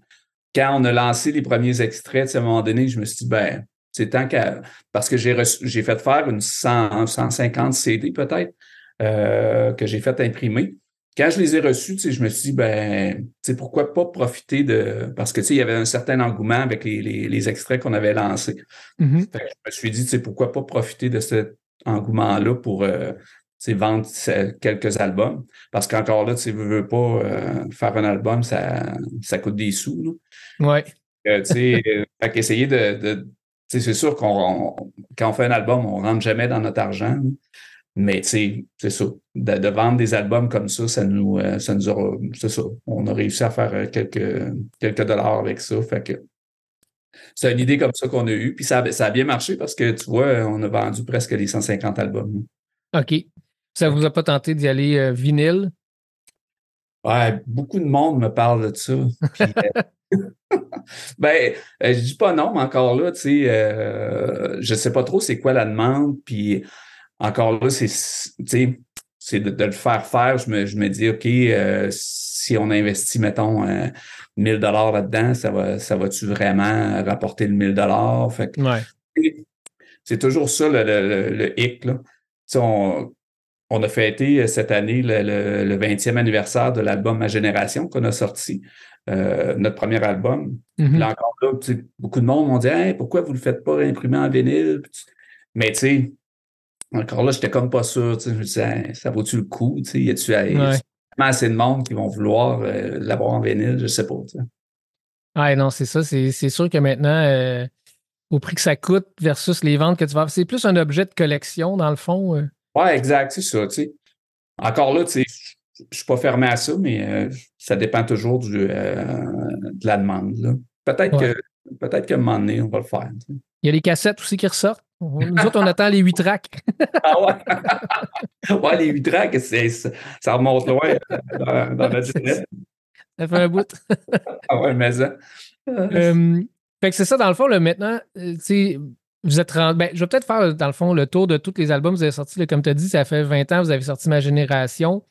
quand on a lancé les premiers extraits, à un moment donné, je me suis dit, ben, c'est tant qu'à. Parce que j'ai fait faire une 100, 150 CD peut-être euh, que j'ai fait imprimer. Quand je les ai reçus, tu sais, je me suis dit, ben, pourquoi pas profiter de. Parce que tu sais, il y avait un certain engouement avec les, les, les extraits qu'on avait lancés. Mhm. Que je me suis dit, pourquoi pas profiter de cet engouement-là pour euh, vendre quelques albums. Parce qu'encore là, tu sais, veux, pas euh, faire un album, ça, ça coûte des sous. Ouais. Euh, fait qu'essayer de. de- tu sais, c'est sûr qu'on on- quand on fait un album, on rentre jamais dans notre argent. Mais tu sais, c'est ça. De, de vendre des albums comme ça, ça nous, euh, ça nous aura. C'est ça. On a réussi à faire euh, quelques, quelques dollars avec ça. Fait que c'est une idée comme ça qu'on a eue. Puis ça, a- ça a bien marché parce que tu vois, on a vendu presque les 150 albums. OK. Ça vous a pas tenté d'y aller euh, vinyle? Ouais, beaucoup de monde me parle de ça. Puis, euh, ben, je dis pas non, mais encore là, tu sais, je sais pas trop c'est quoi la demande. Puis encore là, c'est, c'est de, de le faire faire. Je me, je me dis, OK, euh, si on investit, mettons, euh, 1000 dollars là-dedans, ça va, ça va-tu vraiment rapporter le 1000 dollars? Ouais. c'est toujours ça le, le, hic. Là. On, on a fêté euh, cette année le, le, le 20e anniversaire de l'album Ma Génération qu'on a sorti, euh, notre premier album. Mhm. Puis là encore là, beaucoup de monde m'ont dit Hey, pourquoi vous ne le faites pas imprimer en vinyle? Mais tu sais, encore là, j'étais comme pas sûr. Je me disais, ça vaut-tu le coup? Tu sais, Y a-tu Ouais. assez de monde qui vont vouloir euh, l'avoir en vinyle? Je sais pas. Ouais, non, c'est ça. C'est sûr que maintenant, euh, au prix que ça coûte versus les ventes que tu vas avoir, c'est plus un objet de collection, dans le fond. euh. Ouais, exact, c'est ça. Encore là, je suis pas fermé à ça, mais euh, ça dépend toujours du, de la demande. Peut-être Ouais. que peut-être qu'à un moment donné, on va le faire. Il y a les cassettes aussi qui ressortent. Nous autres, on attend les 8 tracks. Ah ouais? ouais, les huit tracks, ça, remonte loin euh, dans, dans notre jeunesse. Ça fait un bout. Ah ouais, mais ça. Euh, fait que c'est ça, dans le fond, là, maintenant, euh, tu sais, vous êtes rendu. Ben, je vais peut-être faire, dans le fond, le tour de tous les albums que vous avez sortis. là. Comme tu as dit, ça fait 20 ans, vous avez sorti Ma Génération.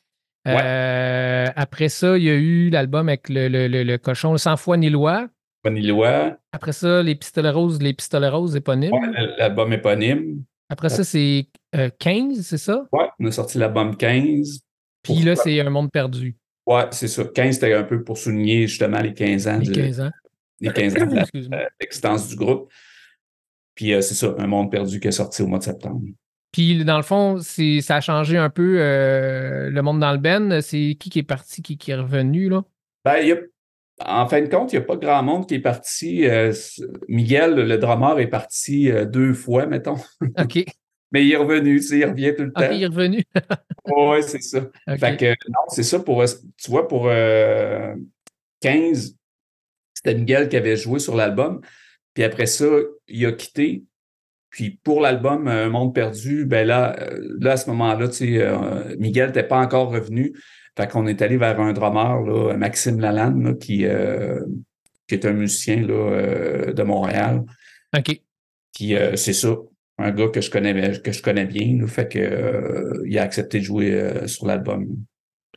Euh, Après ça, il y a eu l'album avec le, le- le- le cochon, Sans foi ni loi. Bonnie-Loi, Après ça, Les Pistolets Roses, Les Pistolets Roses éponymes. ouais, l'album éponyme. Après ça, c'est euh, 15, c'est ça? Ouais, on a sorti l'album 15. Puis là, c'est Un monde perdu. Ouais, c'est ça. 15, c'était un peu pour souligner justement les 15 ans Les de, 15 ans. les 15 ans de euh, l'existence du groupe. Puis euh, c'est ça, Un monde perdu qui est sorti au mois de septembre. Puis, dans le fond, ça a changé un peu euh, le monde dans le Ben. C'est qui qui est parti, qui, qui est revenu, là? Ben, il y a- en fin de compte, il n'y a pas grand monde qui est parti. Euh, Miguel, le drummer, est parti euh, deux fois, mettons. OK. Mais il est revenu, tu sais, il revient tout le OK, temps. il est revenu. Oui, c'est ça. Fait que, non, c'est ça pour, euh, tu vois, pour euh, 15, c'était Miguel qui avait joué sur l'album. Puis après ça, il a quitté. Puis pour l'album Un monde perdu, ben là, là à ce moment-là, tu sais, Miguel n'était pas encore revenu. Fait qu'on est allé vers un drummer, là, Maxime Lalanne, là, qui, euh, qui est un musicien là, euh, de Montréal. OK. Puis euh, c'est ça, un gars que je connais, que je connais bien. là. fait que il a accepté de jouer sur l'album.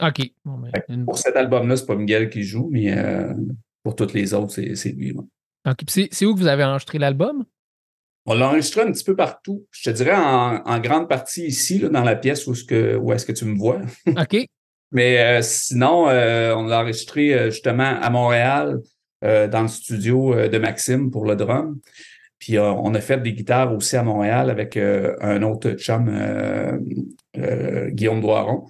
OK. Bon, ben, Pour cet album-là, c'est pas Miguel qui joue, mais pour tous les autres, c'est lui. OK. C'est où que vous avez enregistré l'album? On l'a enregistré un petit peu partout. Je te dirais en, en grande partie ici, là, dans la pièce où est-ce que, où est-ce que tu me vois. OK. Mais euh, sinon, euh, on l'a enregistré euh, justement à Montréal, dans le studio de Maxime pour le drum. Puis on a fait des guitares aussi à Montréal avec un autre chum, Guillaume Doiron.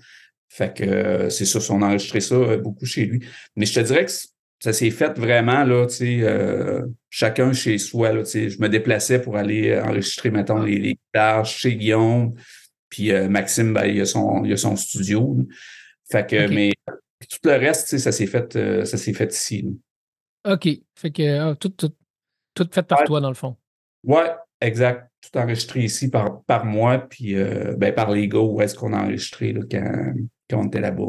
Fait que c'est ça, on a enregistré ça beaucoup chez lui. Mais je te dirais que ça s'est fait vraiment, là, tu sais, chacun chez soi, là, tu. Je me déplaçais pour aller enregistrer, mettons, les, guitares chez Guillaume. Puis Maxime, ben, il a son, il a son studio. Fait que, mais tout le reste, ça s'est fait, euh, ça s'est fait ici. là. OK. Fait que ah, tout, tout, tout fait par Ouais. toi, dans le fond. Ouais, exact. Tout enregistré ici par, par moi, puis euh, ben, par les gars où est-ce qu'on a enregistré là, quand, quand on était là-bas.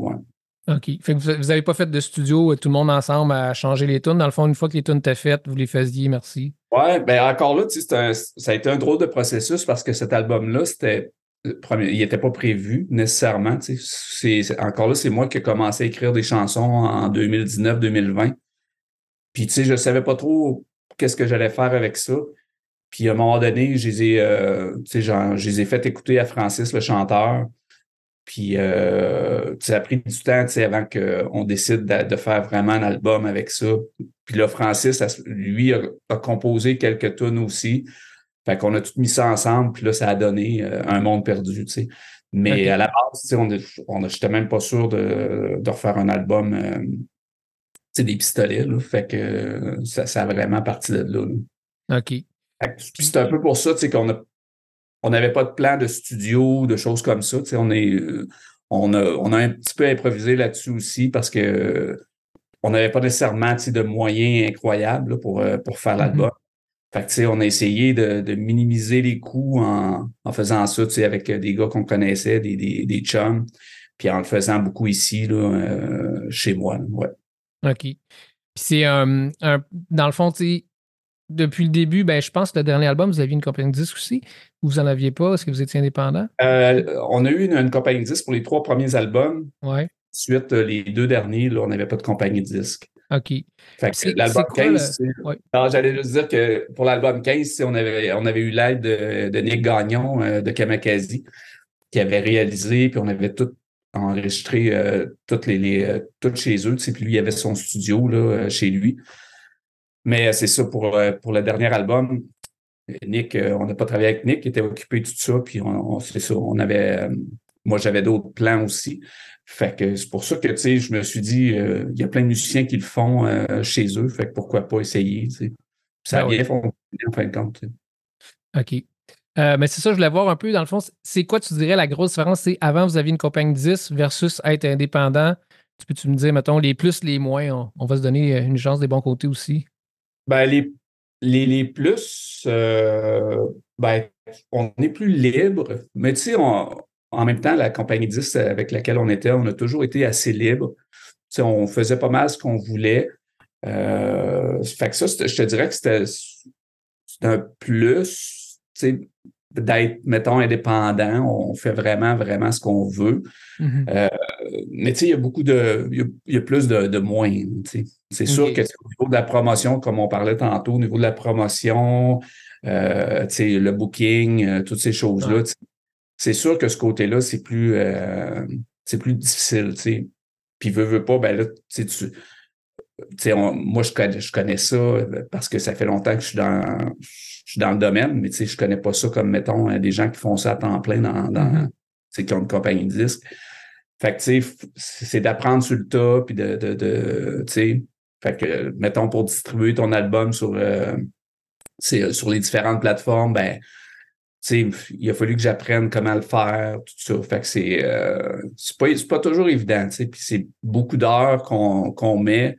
OK. Fait que vous n'avez pas fait de studio, euh, tout le monde ensemble à changer les tunes? Dans le fond, une fois que les tunes étaient faites, vous les faisiez, merci. Ouais, ben encore là, un- ça a été un drôle de processus parce que cet album-là, c'était. Premier- Il n'était pas prévu nécessairement. C'est, encore là, c'est moi qui ai commencé à écrire des chansons en 2019-2020. Puis, tu sais, je ne savais pas trop qu'est-ce que j'allais faire avec ça. Puis, à un moment donné, je les ai, euh, je les ai fait écouter à Francis, le chanteur. Puis, euh, ça a pris du temps, tu sais, avant qu'on décide de, faire vraiment un album avec ça. Puis là, Francis, lui, a, a composé quelques tunes aussi. Fait qu'on a tout mis ça ensemble, puis là, ça a donné euh, un monde perdu, tu sais. Mais à la base, on est- on j'étais même pas sûr de, de refaire un album, euh, tu sais, des pistolets, là. Fait que euh, ça, ça a vraiment parti de là. là. OK. C'est un peu pour ça, tu sais, qu'on a on n'avait pas de plan de studio, de choses comme ça. Tu sais, on est euh, on a, on a un petit peu improvisé là-dessus aussi parce que euh, on n'avait pas nécessairement tu sais, de moyens incroyables là, pour, euh, pour faire l'album. Fait que, on a essayé de, de minimiser les coûts en, en faisant ça avec euh, des gars qu'on connaissait, des, des, des chums, puis en le faisant beaucoup ici, là, euh, chez moi. là. Ouais. OK. Puis c'est euh, un. Dans le fond, depuis le début, ben, je pense que le dernier album, vous aviez une compagnie de disques aussi. Ou vous en aviez pas? Est-ce que vous étiez indépendant? Euh, on a eu une, une compagnie de disques pour les trois premiers albums. Ouais. Ensuite, les deux derniers, là, on n'avait pas de compagnie de disques. OK. L'album c'est quoi 15, c'est- Ouais. Non, j'allais juste dire que pour l'album 15, c'est- on avait, on avait eu l'aide de, de Nick Gagnon euh, de Kamakazi qui avait réalisé, puis on avait tout enregistré euh, toutes les, les, euh, tout chez eux. tu sais, Puis lui, il avait son studio là, chez lui. Mais c'est ça pour, pour le dernier album. Nick, on n'a pas travaillé avec Nick, il était occupé de tout ça, puis on, on- c'est ça, on avait. euh, moi, j'avais d'autres plans aussi. Fait que c'est pour ça que, tu sais, je me suis dit, euh, il y a plein de musiciens qui le font euh, chez eux, fait que pourquoi pas essayer, tu sais. Ça a Ben oui. bien fonctionné en fin de compte. tu sais. OK. Euh, mais c'est ça, je voulais voir un peu, dans le fond, c'est quoi, tu dirais, la grosse différence? C'est avant, vous aviez une compagnie de 10 versus être indépendant. Tu peux-tu me dire, mettons, les plus, les moins, on, on va se donner une chance des bons côtés aussi. Ben, les, les, les plus, euh, ben, on est plus libre, mais tu sais, on- en même temps, la compagnie 10 avec laquelle on était, on a toujours été assez libre. On faisait pas mal ce qu'on voulait. Euh, fait que ça, je te dirais que c'était un plus, d'être, mettons, indépendant. On fait vraiment, vraiment ce qu'on veut. Mhm. Mais tu sais, il y a beaucoup de. Il y a, il y a plus de, de moyens. C'est sûr que c'est au niveau de la promotion, comme on parlait tantôt, au niveau de la promotion, euh, le booking, euh, toutes ces choses-là, c'est sûr que ce côté-là, c'est plus, euh, c'est plus difficile. tu sais. Puis, veux, veux pas, ben là, tu sais, tu- sais, moi, je connais, je connais ça euh, parce que ça fait longtemps que je suis dans, je suis dans le domaine, mais tu sais, je connais pas ça comme, mettons, euh, des gens qui font ça à temps plein dans, dans Mhm. tu sais, qui ont une compagnie de disques. Fait que, tu sais, c'est d'apprendre sur le tas, puis de, de, de tu sais, fait que, mettons, pour distribuer ton album sur, euh, sais, sur les différentes plateformes, ben, il a fallu que j'apprenne comment le faire, tout ça. Fait que c'est, euh, c'est pas, c'est pas toujours évident, tu puis c'est beaucoup d'heures qu'on, qu'on met.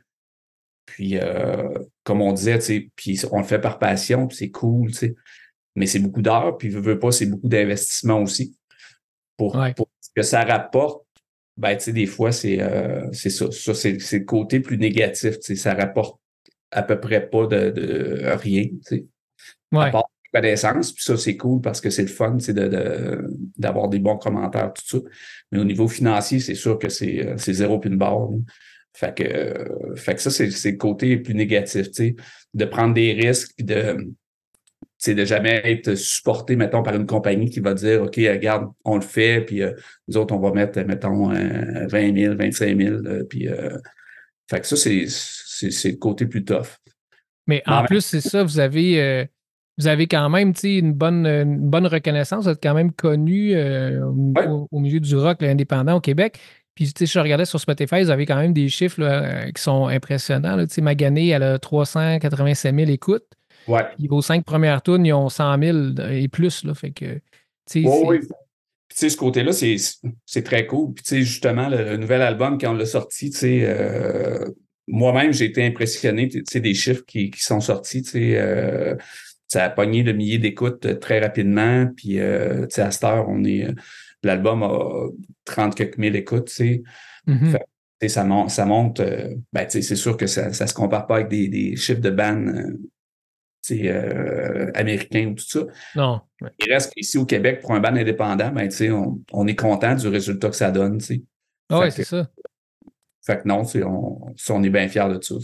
Puis, euh, comme on disait, tu puis on le fait par passion, puis c'est cool, tu. Mais c'est beaucoup d'heures, puis veux, veux pas, c'est beaucoup d'investissement aussi. Pour, Ouais. pour que ça rapporte, ben, tu sais, des fois, c'est, euh, c'est ça. Ça, c'est, c'est le côté plus négatif, tu sais. Ça rapporte à peu près pas de, de rien, tu sais Ouais. à part la connaissance. Puis ça, c'est cool parce que c'est le fun, c'est de, de- d'avoir des bons commentaires, tout ça. Mais au niveau financier, c'est sûr que c'est, euh, zéro puis une barre. là. Fait que, euh, fait que ça, c'est, le côté plus négatif, tu sais, de prendre des risques, puis de, de jamais être supporté, mettons, par une compagnie qui va dire, OK, regarde, on le fait, puis euh, nous autres, on va mettre, mettons, euh, 20 000, 25 000, euh, puis, euh, fait que ça, c'est, le côté plus tough. Mais en plus, c'est ça, vous avez, vous avez quand même une bonne, une bonne reconnaissance. Vous êtes quand même connu euh, au, Ouais. au- au milieu du rock indépendant au Québec. Puis, je regardais sur Spotify, vous avez quand même des chiffres là, euh, qui sont impressionnants. là. Magané, elle a 387 000 écoutes. Ouais. Puis vos cinq premières tunes, ils ont 100 000 et plus. Là, fait que, Oui. Puis, ce côté-là, c'est, très cool. Puis, justement, le, le nouvel album, quand on l'a sorti, euh, moi-même, j'ai été impressionné, des chiffres qui, qui sont sortis, euh, ça a pogné le millier d'écoutes euh, très rapidement. Puis, euh, tu sais, à cette heure, on est, euh, l'album a 30 quelques mille écoutes, tu sais, ça monte, ça monte euh, ben, tu sais, c'est sûr que ça, ça se compare pas avec des, des chiffres de ban, euh, américains ou tout ça. Non. ouais. Il reste qu'ici au Québec, pour un ban indépendant, ben, tu sais, on, on est content du résultat que ça donne. tu sais. Ah Fait c'est ça. Fait que non, on, on est bien fiers de ça.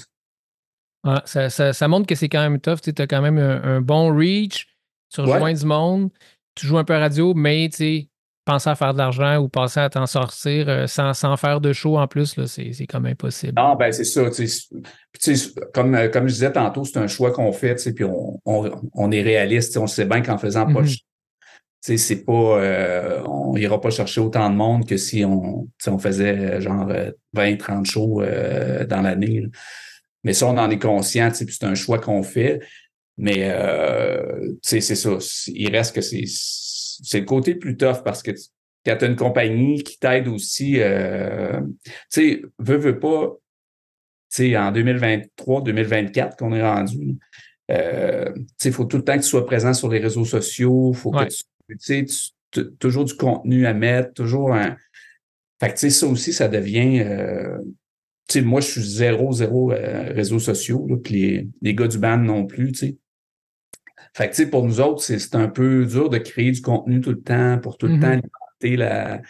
Ouais, ça, ça- ça montre que c'est quand même tough. Tu as quand même un, un bon reach. Tu rejoins Ouais. du monde. Tu joues un peu à radio, mais tu penser à faire de l'argent ou penser à t'en sortir euh, sans, sans faire de show en plus, c'est comme impossible. Non, ben c'est ça. comme, euh, comme je disais tantôt, c'est un choix qu'on fait, puis on, on, on est réaliste. On sait bien qu'en faisant pas Mhm. sais, c'est pas euh, on ira pas chercher autant de monde que si on, on faisait genre euh, 20, 30 shows euh, dans l'année. Mais ça, on en est conscient, tu sais, puis c'est un choix qu'on fait. Mais euh, tu sais, c'est ça. Il reste que c'est c'est le côté plus tough parce que tu- quand tu as une compagnie qui t'aide aussi, euh, tu sais, veux, veux pas, tu sais, en 2023, 2024 qu'on est rendu, euh, tu sais, il faut tout le temps que tu sois présent sur les réseaux sociaux, faut Ouais. que tu, tu sais, toujours du contenu à mettre, toujours un. Fait que, tu sais, ça aussi, ça devient. euh, sais, moi, je suis zéro, zéro euh, réseaux sociaux, puis les, les gars du band non plus, tu sais. Fait que, tu sais, pour nous autres, c'est un peu dur de créer du contenu tout le temps pour tout le temps alimenter la.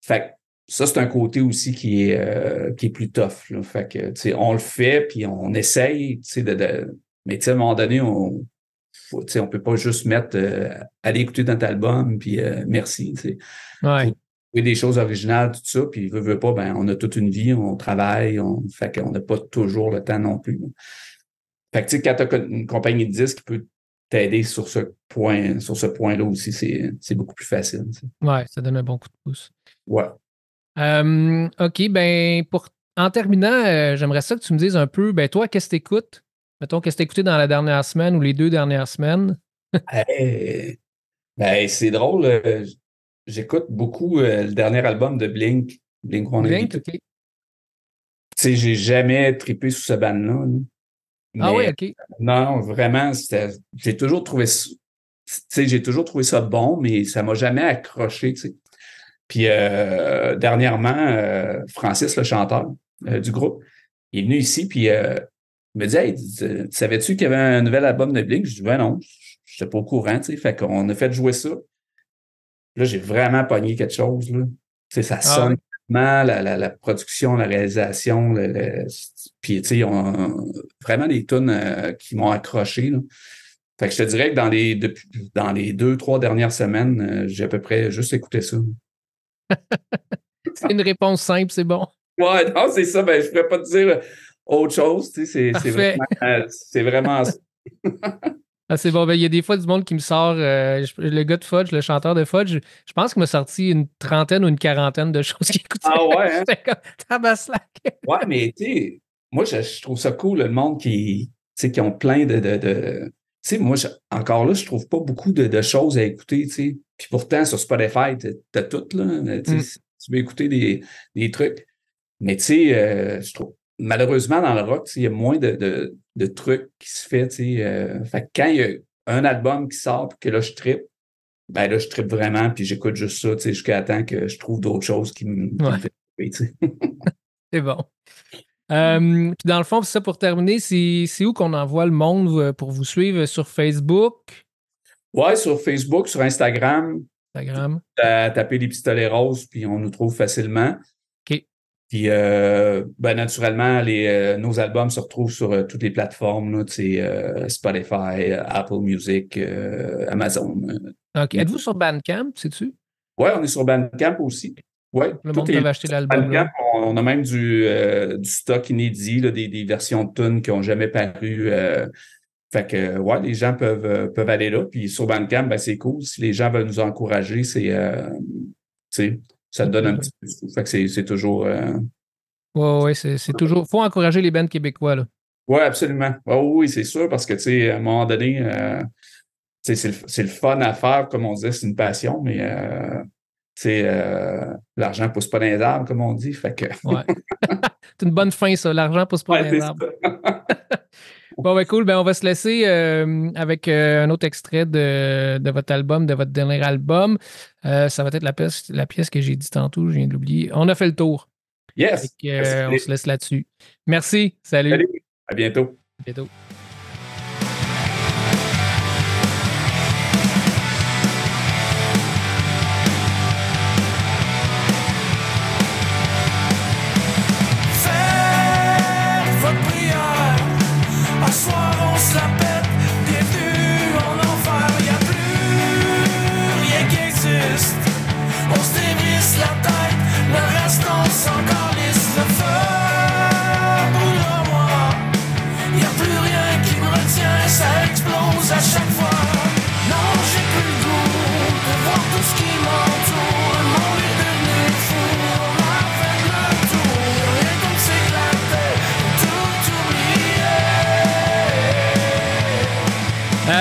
Fait que ça, c'est un côté aussi qui est, euh, qui est plus tough. Là. Fait que, tu sais, on le fait, puis on essaye, tu sais, de, de- Mais, tu sais, à un moment donné, on faut, tu sais, on peut pas juste mettre euh, aller écouter notre album, puis euh, merci, tu sais Ouais. Trouver des choses originales, tout ça, puis veut, veut pas, ben, on a toute une vie, on travaille, on fait qu'on n'a pas toujours le temps non plus. Fait que, tu sais, quand tu as une compagnie de disques qui peut t'aider sur ce point, sur ce point-là aussi, c'est, beaucoup plus facile. tu sais. Ouais, ça donne un bon coup de pouce. Ouais. Euh, OK, ben pour en terminant, euh, j'aimerais ça que tu me dises un peu, ben toi, qu'est-ce que t'écoutes? Mettons, qu'est-ce que t'as écouté dans la dernière semaine ou les deux dernières semaines? Hey, ben, c'est drôle. euh, j'écoute beaucoup euh, le dernier album de Blink, Blink 182. Blink, OK. Tu sais, j'ai jamais trippé sous ce band-là. là. Ah ouais, OK. Non, vraiment. J'ai toujours trouvé j'ai toujours trouvé ça bon, mais ça m'a jamais accroché. Puis euh, dernièrement, euh, Francis, le chanteur du groupe, il est venu ici, puis il me dit Hey, tu- tu savais-tu qu'il y avait un nouvel album de Blink? Je dis Ben non, je n'étais pas au courant, tu sais. Fait qu'on a fait jouer ça. Là, j'ai vraiment pogné quelque chose, là. Ça sonne vraiment, la, la, la production, la réalisation, le, le- puis tu sais, vraiment des tunes euh, qui m'ont accroché. Là. Fait que je te dirais que dans les depuis, dans les deux, trois dernières semaines, euh, j'ai à peu près juste écouté ça. C'est une réponse simple, c'est bon. Ouais, non, c'est ça, ben, je pourrais pas te dire. autre chose. tu sais, C'est vraiment, euh, c'est vraiment ça. Ah, c'est bon. Ben, Il y a des fois du monde qui me sort. euh, je- le gars de Fudge, le chanteur de Fudge, je pense qu'il m'a sorti une trentaine ou une quarantaine de choses qu'il écoutait. Ah ouais, hein? J'étais comme tabaslac. Ouais, mais tu sais, moi, je, je trouve ça cool, le monde qui, qui ont plein de. de, de- tu sais, moi, je- encore là, je trouve pas beaucoup de, de choses à écouter, tu sais. Puis pourtant, sur Spotify, t'as- tout, là. Mm. si tu veux écouter des, des trucs. Mais tu sais, euh, je trouve. Malheureusement, dans le rock, il y a moins de, de, de trucs qui se fait, tu sais. euh, fait que quand il y a un album qui sort, puis que là, je trippe, ben là, je trippe vraiment, puis j'écoute juste ça, tu sais, jusqu'à temps que je trouve d'autres choses qui me, qui me Ouais. fait tripper, tu sais. C'est bon. Euh, puis dans le fond, ça pour terminer, c'est où qu'on envoie le monde euh, pour vous suivre? Sur Facebook, Ouais, sur Facebook, sur Instagram, Instagram? à taper les pistolets roses, puis on nous trouve facilement. Puis, euh, ben, naturellement, les, euh, nos albums se retrouvent sur euh, toutes les plateformes, là, Spotify, Apple Music, Amazon. OK. Êtes-vous sur Bandcamp, sais-tu? Ouais, on est sur Bandcamp aussi. Ouais, Le tout monde est peut acheter l'album. Bandcamp. On, on a même du, du stock inédit, là, des, des versions de tunes qui n'ont jamais paru. fait que, ouais, les gens peuvent, peuvent aller là. Puis sur Bandcamp, ben, c'est cool. Si les gens veulent nous encourager, c'est, tu sais, ça te donne un petit peu. de sous. Fait que c'est, toujours. euh, Ouais, ouais, c'est toujours. faut encourager les bands québécois. Là. Oui, absolument. Ah oui, c'est sûr, parce que, tu sais, à un moment donné, euh, c'est le, fun à faire, comme on disait, c'est une passion, mais, euh, tu sais, euh, l'argent ne pousse pas dans les arbres, comme on dit. Fait que. Ouais. c'est une bonne fin, ça. L'argent pousse pas Ouais, dans les arbres. Bon, ben cool. Ben, on va se laisser avec un autre extrait de, de votre album, de votre dernier album. Euh, ça va être la pièce, la pièce que j'ai dit tantôt, je viens de l'oublier. On a fait le tour. Yes. Euh, on se laisse là-dessus. Merci. Salut. Salut. À bientôt. À bientôt.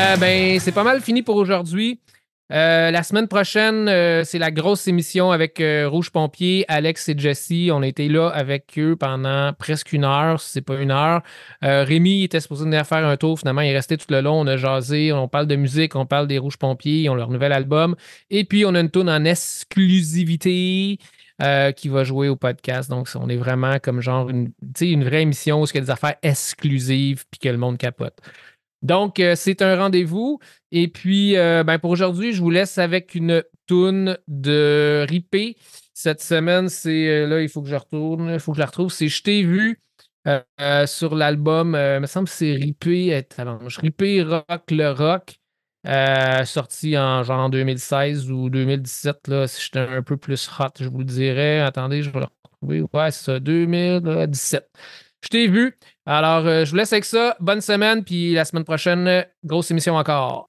Euh, ben, c'est pas mal fini pour aujourd'hui. Euh, la semaine prochaine, euh, c'est la grosse émission avec Rouge Pompier, Alex et Jesse. On a été là avec eux pendant presque une heure, si c'est pas une heure. Rémi était supposé venir faire un tour. Finalement, il est resté tout le long. On a jasé, on parle de musique, on parle des Rouges Pompiers, ils ont leur nouvel album. Et puis, on a une tune en exclusivité qui va jouer au podcast. Donc, on est vraiment comme genre une, une vraie émission où il y a des affaires exclusives puis que le monde capote. Donc, euh, c'est un rendez-vous. Et puis, euh, ben, pour aujourd'hui, je vous laisse avec une toune de Ripé. Cette semaine, c'est euh, là, il faut que je retourne, il faut que je la retrouve. C'est Je t'ai vu sur l'album, il me semble que c'est Ripé, Ripé Rock le Rock, sorti en genre en 2016 ou 2017. Là, si j'étais un peu plus hot, je vous le dirais. Attendez, je vais le retrouver. Ouais, c'est ça, 2017. Je t'ai vu. Alors, euh, je vous laisse avec ça. Bonne semaine, puis la semaine prochaine, grosse émission encore.